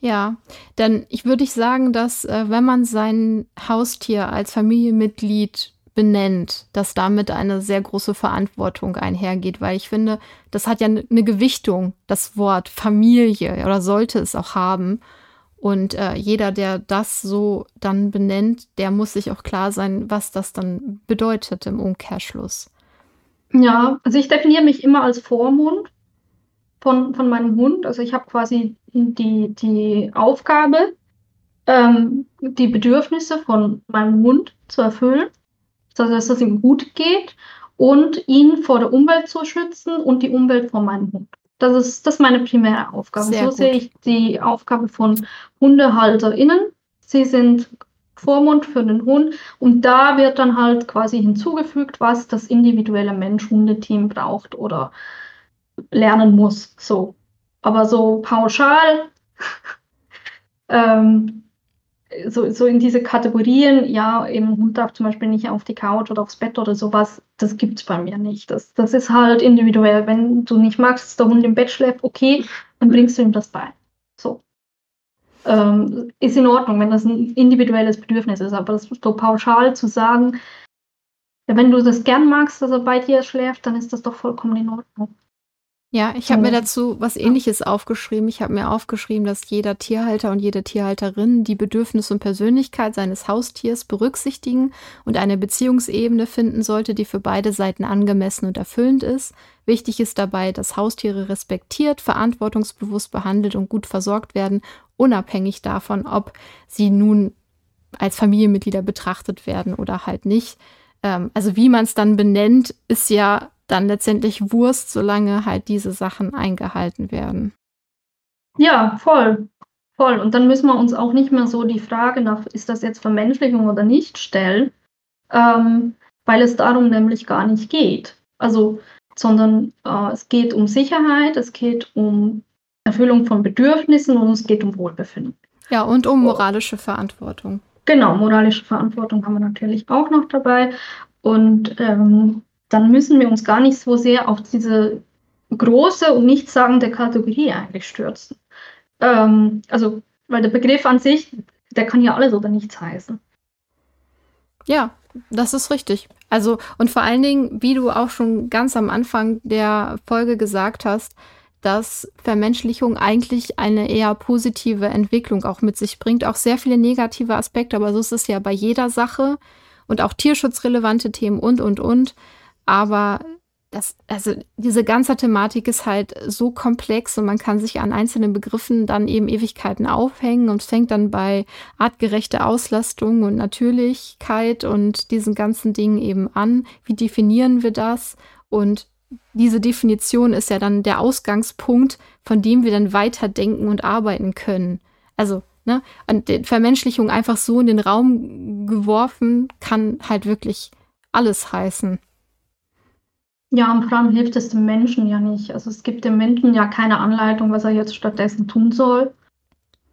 Ja, denn ich würde sagen, dass äh, wenn man sein Haustier als Familienmitglied benennt, dass damit eine sehr große Verantwortung einhergeht, weil ich finde, das hat ja eine Gewichtung, das Wort Familie oder sollte es auch haben. Und äh, jeder, der das so dann benennt, der muss sich auch klar sein, was das dann bedeutet im Umkehrschluss. Ja, also ich definiere mich immer als Vormund von, von meinem Hund. Also ich habe quasi die, die Aufgabe, ähm, die Bedürfnisse von meinem Hund zu erfüllen, dass es ihm gut geht und ihn vor der Umwelt zu schützen und die Umwelt von meinem Hund. Das ist, das ist meine primäre Aufgabe. Sehr so gut. sehe ich die Aufgabe von HundehalterInnen. Sie sind Vormund für den Hund und da wird dann halt quasi hinzugefügt, was das individuelle Mensch-Hundeteam braucht oder lernen muss. So. Aber so pauschal ähm, so, so in diese Kategorien, ja, eben Hund darf zum Beispiel nicht auf die Couch oder aufs Bett oder sowas, das gibt es bei mir nicht. Das, das ist halt individuell. Wenn du nicht magst, dass der Hund im Bett schläft, okay, dann bringst du ihm das bei. So. Ähm, ist in Ordnung, wenn das ein individuelles Bedürfnis ist, aber das so pauschal zu sagen, wenn du das gern magst, dass er bei dir schläft, dann ist das doch vollkommen in Ordnung. Ja, ich habe mir dazu was ähnliches aufgeschrieben. Ich habe mir aufgeschrieben, dass jeder Tierhalter und jede Tierhalterin die Bedürfnisse und Persönlichkeit seines Haustiers berücksichtigen und eine Beziehungsebene finden sollte, die für beide Seiten angemessen und erfüllend ist. Wichtig ist dabei, dass Haustiere respektiert, verantwortungsbewusst behandelt und gut versorgt werden, unabhängig davon, ob sie nun als Familienmitglieder betrachtet werden oder halt nicht. Ähm, also wie man es dann benennt, ist ja dann letztendlich Wurst, solange halt diese Sachen eingehalten werden. Ja, voll. Voll. Und dann müssen wir uns auch nicht mehr so die Frage nach, ist das jetzt Vermenschlichung oder nicht, stellen, ähm, weil es darum nämlich gar nicht geht. Also, sondern äh, es geht um Sicherheit, es geht um Erfüllung von Bedürfnissen und es geht um Wohlbefinden. Ja, und um moralische Verantwortung. Genau, moralische Verantwortung haben wir natürlich auch noch dabei. Und ähm, dann müssen wir uns gar nicht so sehr auf diese große und nichtssagende Kategorie eigentlich stürzen. Ähm, also, weil der Begriff an sich, der kann ja alles oder nichts heißen. Ja, das ist richtig. Also, und vor allen Dingen, wie du auch schon ganz am Anfang der Folge gesagt hast, dass Vermenschlichung eigentlich eine eher positive Entwicklung auch mit sich bringt, auch sehr viele negative Aspekte, aber so ist es ja bei jeder Sache und auch tierschutzrelevante Themen und, und, und. Aber das, also diese ganze Thematik ist halt so komplex und man kann sich an einzelnen Begriffen dann eben Ewigkeiten aufhängen und fängt dann bei artgerechte Auslastung und Natürlichkeit und diesen ganzen Dingen eben an. Wie definieren wir das? Und diese Definition ist ja dann der Ausgangspunkt, von dem wir dann weiterdenken und arbeiten können. Also, ne, Vermenschlichung einfach so in den Raum geworfen, kann halt wirklich alles heißen. Ja, und vor allem hilft es dem Menschen ja nicht. Also es gibt dem Menschen ja keine Anleitung, was er jetzt stattdessen tun soll.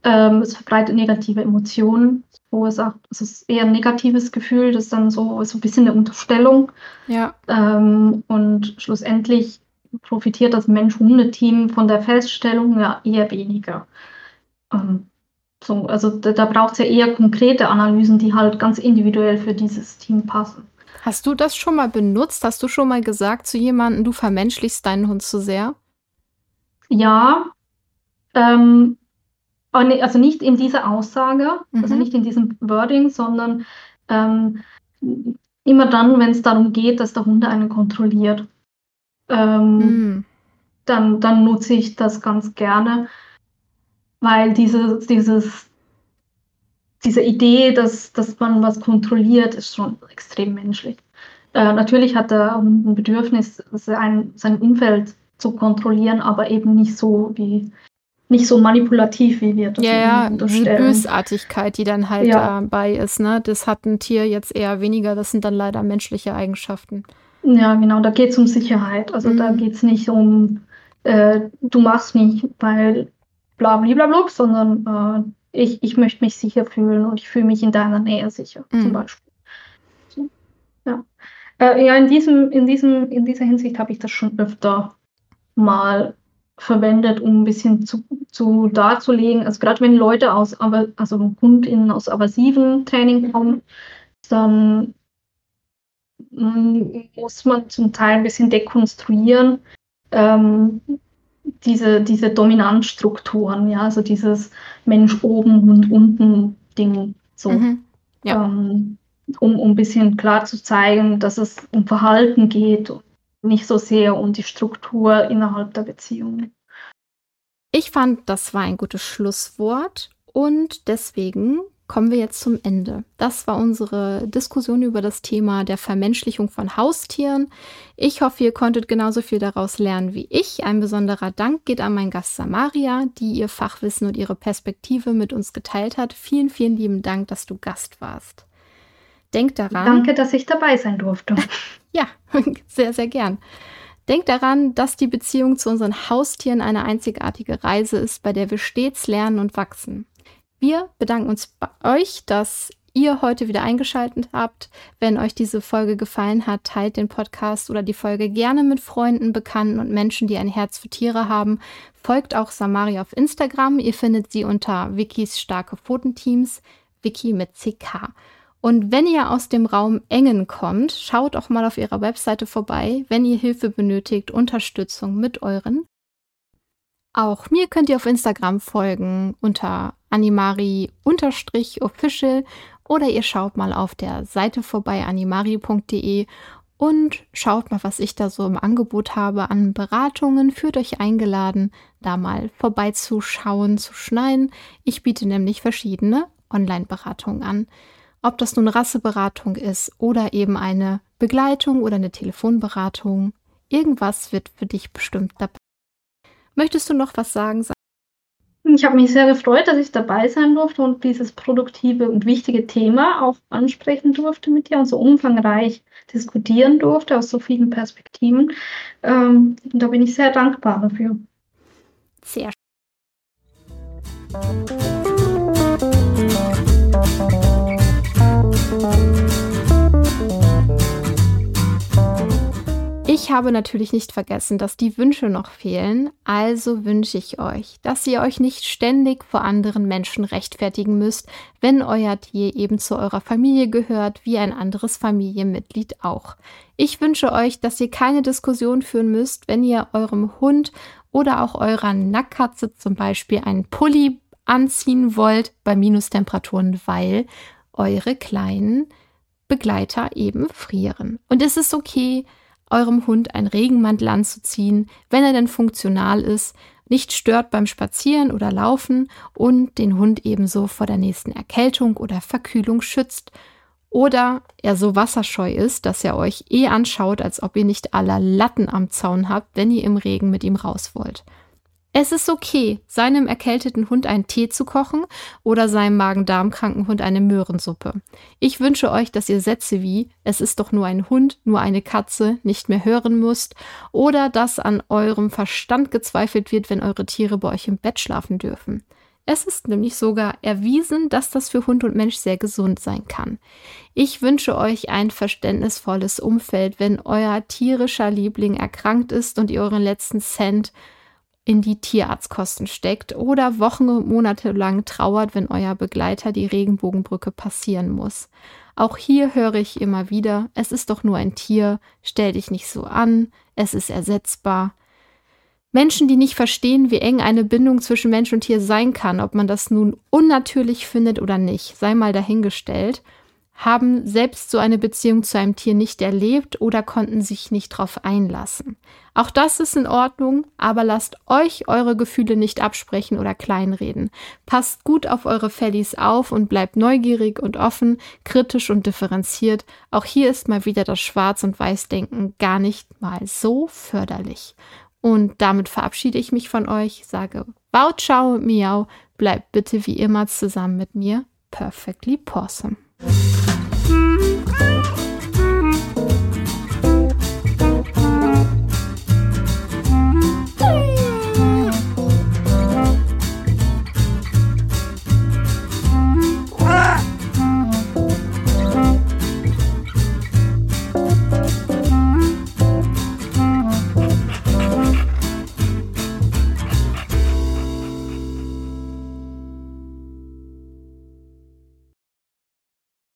Ähm, es verbreitet negative Emotionen, wo es auch, es ist eher ein negatives Gefühl, das ist dann so, so ein bisschen eine Unterstellung. Ja. Ähm, und schlussendlich profitiert das Mensch-Hunde-Team von der Feststellung ja eher weniger. Ähm, so, also da, da braucht es ja eher konkrete Analysen, die halt ganz individuell für dieses Team passen. Hast du das schon mal benutzt? Hast du schon mal gesagt zu jemandem, du vermenschlichst deinen Hund zu sehr? Ja. Ähm, also nicht in dieser Aussage, also mhm. also nicht in diesem Wording, sondern ähm, immer dann, wenn es darum geht, dass der Hund einen kontrolliert. Ähm, mhm. dann, dann nutze ich das ganz gerne, weil dieses, dieses diese Idee, dass, dass man was kontrolliert, ist schon extrem menschlich. Äh, natürlich hat er ein Bedürfnis, sein, sein Umfeld zu kontrollieren, aber eben nicht so wie nicht so manipulativ, wie wir das ja, ja, unterstellen. Die Bösartigkeit, die dann halt ja. dabei ist, ne? Das hat ein Tier jetzt eher weniger, das sind dann leider menschliche Eigenschaften. Ja, genau, da geht es um Sicherheit. Also mhm. da geht es nicht um, äh, du machst mich, weil bla bla bla, sondern äh, ich, ich möchte mich sicher fühlen und ich fühle mich in deiner Nähe sicher, mhm. zum Beispiel. So, ja. Äh, ja, in diesem, in diesem, in dieser Hinsicht habe ich das schon öfter mal verwendet, um ein bisschen zu, zu darzulegen. Also gerade wenn Leute aus, also KundInnen aus aversiven Training kommen, dann mm, muss man zum Teil ein bisschen dekonstruieren, ähm, diese, diese Dominanzstrukturen, ja, also dieses Mensch oben und unten Ding, so. Mhm. Ja. Ähm, um, um ein bisschen klar zu zeigen, dass es um Verhalten geht und nicht so sehr um die Struktur innerhalb der Beziehung. Ich fand, das war ein gutes Schlusswort und deswegen kommen wir jetzt zum Ende. Das war unsere Diskussion über das Thema der Vermenschlichung von Haustieren. Ich hoffe, ihr konntet genauso viel daraus lernen wie ich. Ein besonderer Dank geht an meinen Gast Samaria, die ihr Fachwissen und ihre Perspektive mit uns geteilt hat. Vielen, vielen lieben Dank, dass du Gast warst. Denk daran. Danke, dass ich dabei sein durfte. ja, sehr, sehr gern. Denk daran, dass die Beziehung zu unseren Haustieren eine einzigartige Reise ist, bei der wir stets lernen und wachsen. Wir bedanken uns bei euch, dass ihr heute wieder eingeschaltet habt. Wenn euch diese Folge gefallen hat, teilt den Podcast oder die Folge gerne mit Freunden, Bekannten und Menschen, die ein Herz für Tiere haben. Folgt auch Samari auf Instagram. Ihr findet sie unter Wikis starke Pfotenteams, Wiki mit CK. Und wenn ihr aus dem Raum Engen kommt, schaut auch mal auf ihrer Webseite vorbei, wenn ihr Hilfe benötigt, Unterstützung mit euren. Auch mir könnt ihr auf Instagram folgen unter animari-official oder ihr schaut mal auf der Seite vorbei animari.de und schaut mal, was ich da so im Angebot habe an Beratungen. Führt euch eingeladen, da mal vorbeizuschauen, zu schneiden. Ich biete nämlich verschiedene Online-Beratungen an. Ob das nun Rasseberatung ist oder eben eine Begleitung oder eine Telefonberatung, irgendwas wird für dich bestimmt dabei. Möchtest du noch was sagen? Ich habe mich sehr gefreut, dass ich dabei sein durfte und dieses produktive und wichtige Thema auch ansprechen durfte mit dir und so umfangreich diskutieren durfte aus so vielen Perspektiven. Ähm, da bin ich sehr dankbar dafür. Sehr schön. Ich habe natürlich nicht vergessen, dass die Wünsche noch fehlen, also wünsche ich euch, dass ihr euch nicht ständig vor anderen Menschen rechtfertigen müsst, wenn euer Tier eben zu eurer Familie gehört, wie ein anderes Familienmitglied auch. Ich wünsche euch, dass ihr keine Diskussion führen müsst, wenn ihr eurem Hund oder auch eurer Nackkatze zum Beispiel einen Pulli anziehen wollt bei Minustemperaturen, weil eure kleinen Begleiter eben frieren. Und es ist okay, eurem Hund einen Regenmantel anzuziehen, wenn er denn funktional ist, nicht stört beim Spazieren oder Laufen und den Hund ebenso vor der nächsten Erkältung oder Verkühlung schützt. Oder er so wasserscheu ist, dass er euch eh anschaut, als ob ihr nicht aller Latten am Zaun habt, wenn ihr im Regen mit ihm raus wollt. Es ist okay, seinem erkälteten Hund einen Tee zu kochen oder seinem Magen-Darm-kranken Hund eine Möhrensuppe. Ich wünsche euch, dass ihr Sätze wie es ist doch nur ein Hund, nur eine Katze nicht mehr hören müsst oder dass an eurem Verstand gezweifelt wird, wenn eure Tiere bei euch im Bett schlafen dürfen. Es ist nämlich sogar erwiesen, dass das für Hund und Mensch sehr gesund sein kann. Ich wünsche euch ein verständnisvolles Umfeld, wenn euer tierischer Liebling erkrankt ist und ihr euren letzten Cent in die Tierarztkosten steckt oder Wochen und Monate lang trauert, wenn euer Begleiter die Regenbogenbrücke passieren muss. Auch hier höre ich immer wieder, es ist doch nur ein Tier, stell dich nicht so an, es ist ersetzbar. Menschen, die nicht verstehen, wie eng eine Bindung zwischen Mensch und Tier sein kann, ob man das nun unnatürlich findet oder nicht, sei mal dahingestellt, haben selbst so eine Beziehung zu einem Tier nicht erlebt oder konnten sich nicht darauf einlassen. Auch das ist in Ordnung, aber lasst euch eure Gefühle nicht absprechen oder kleinreden. Passt gut auf eure Fellies auf und bleibt neugierig und offen, kritisch und differenziert. Auch hier ist mal wieder das Schwarz- und Weiß-Denken gar nicht mal so förderlich. Und damit verabschiede ich mich von euch, sage Wow, ciao, miau, bleibt bitte wie immer zusammen mit mir. Perfectly Possum.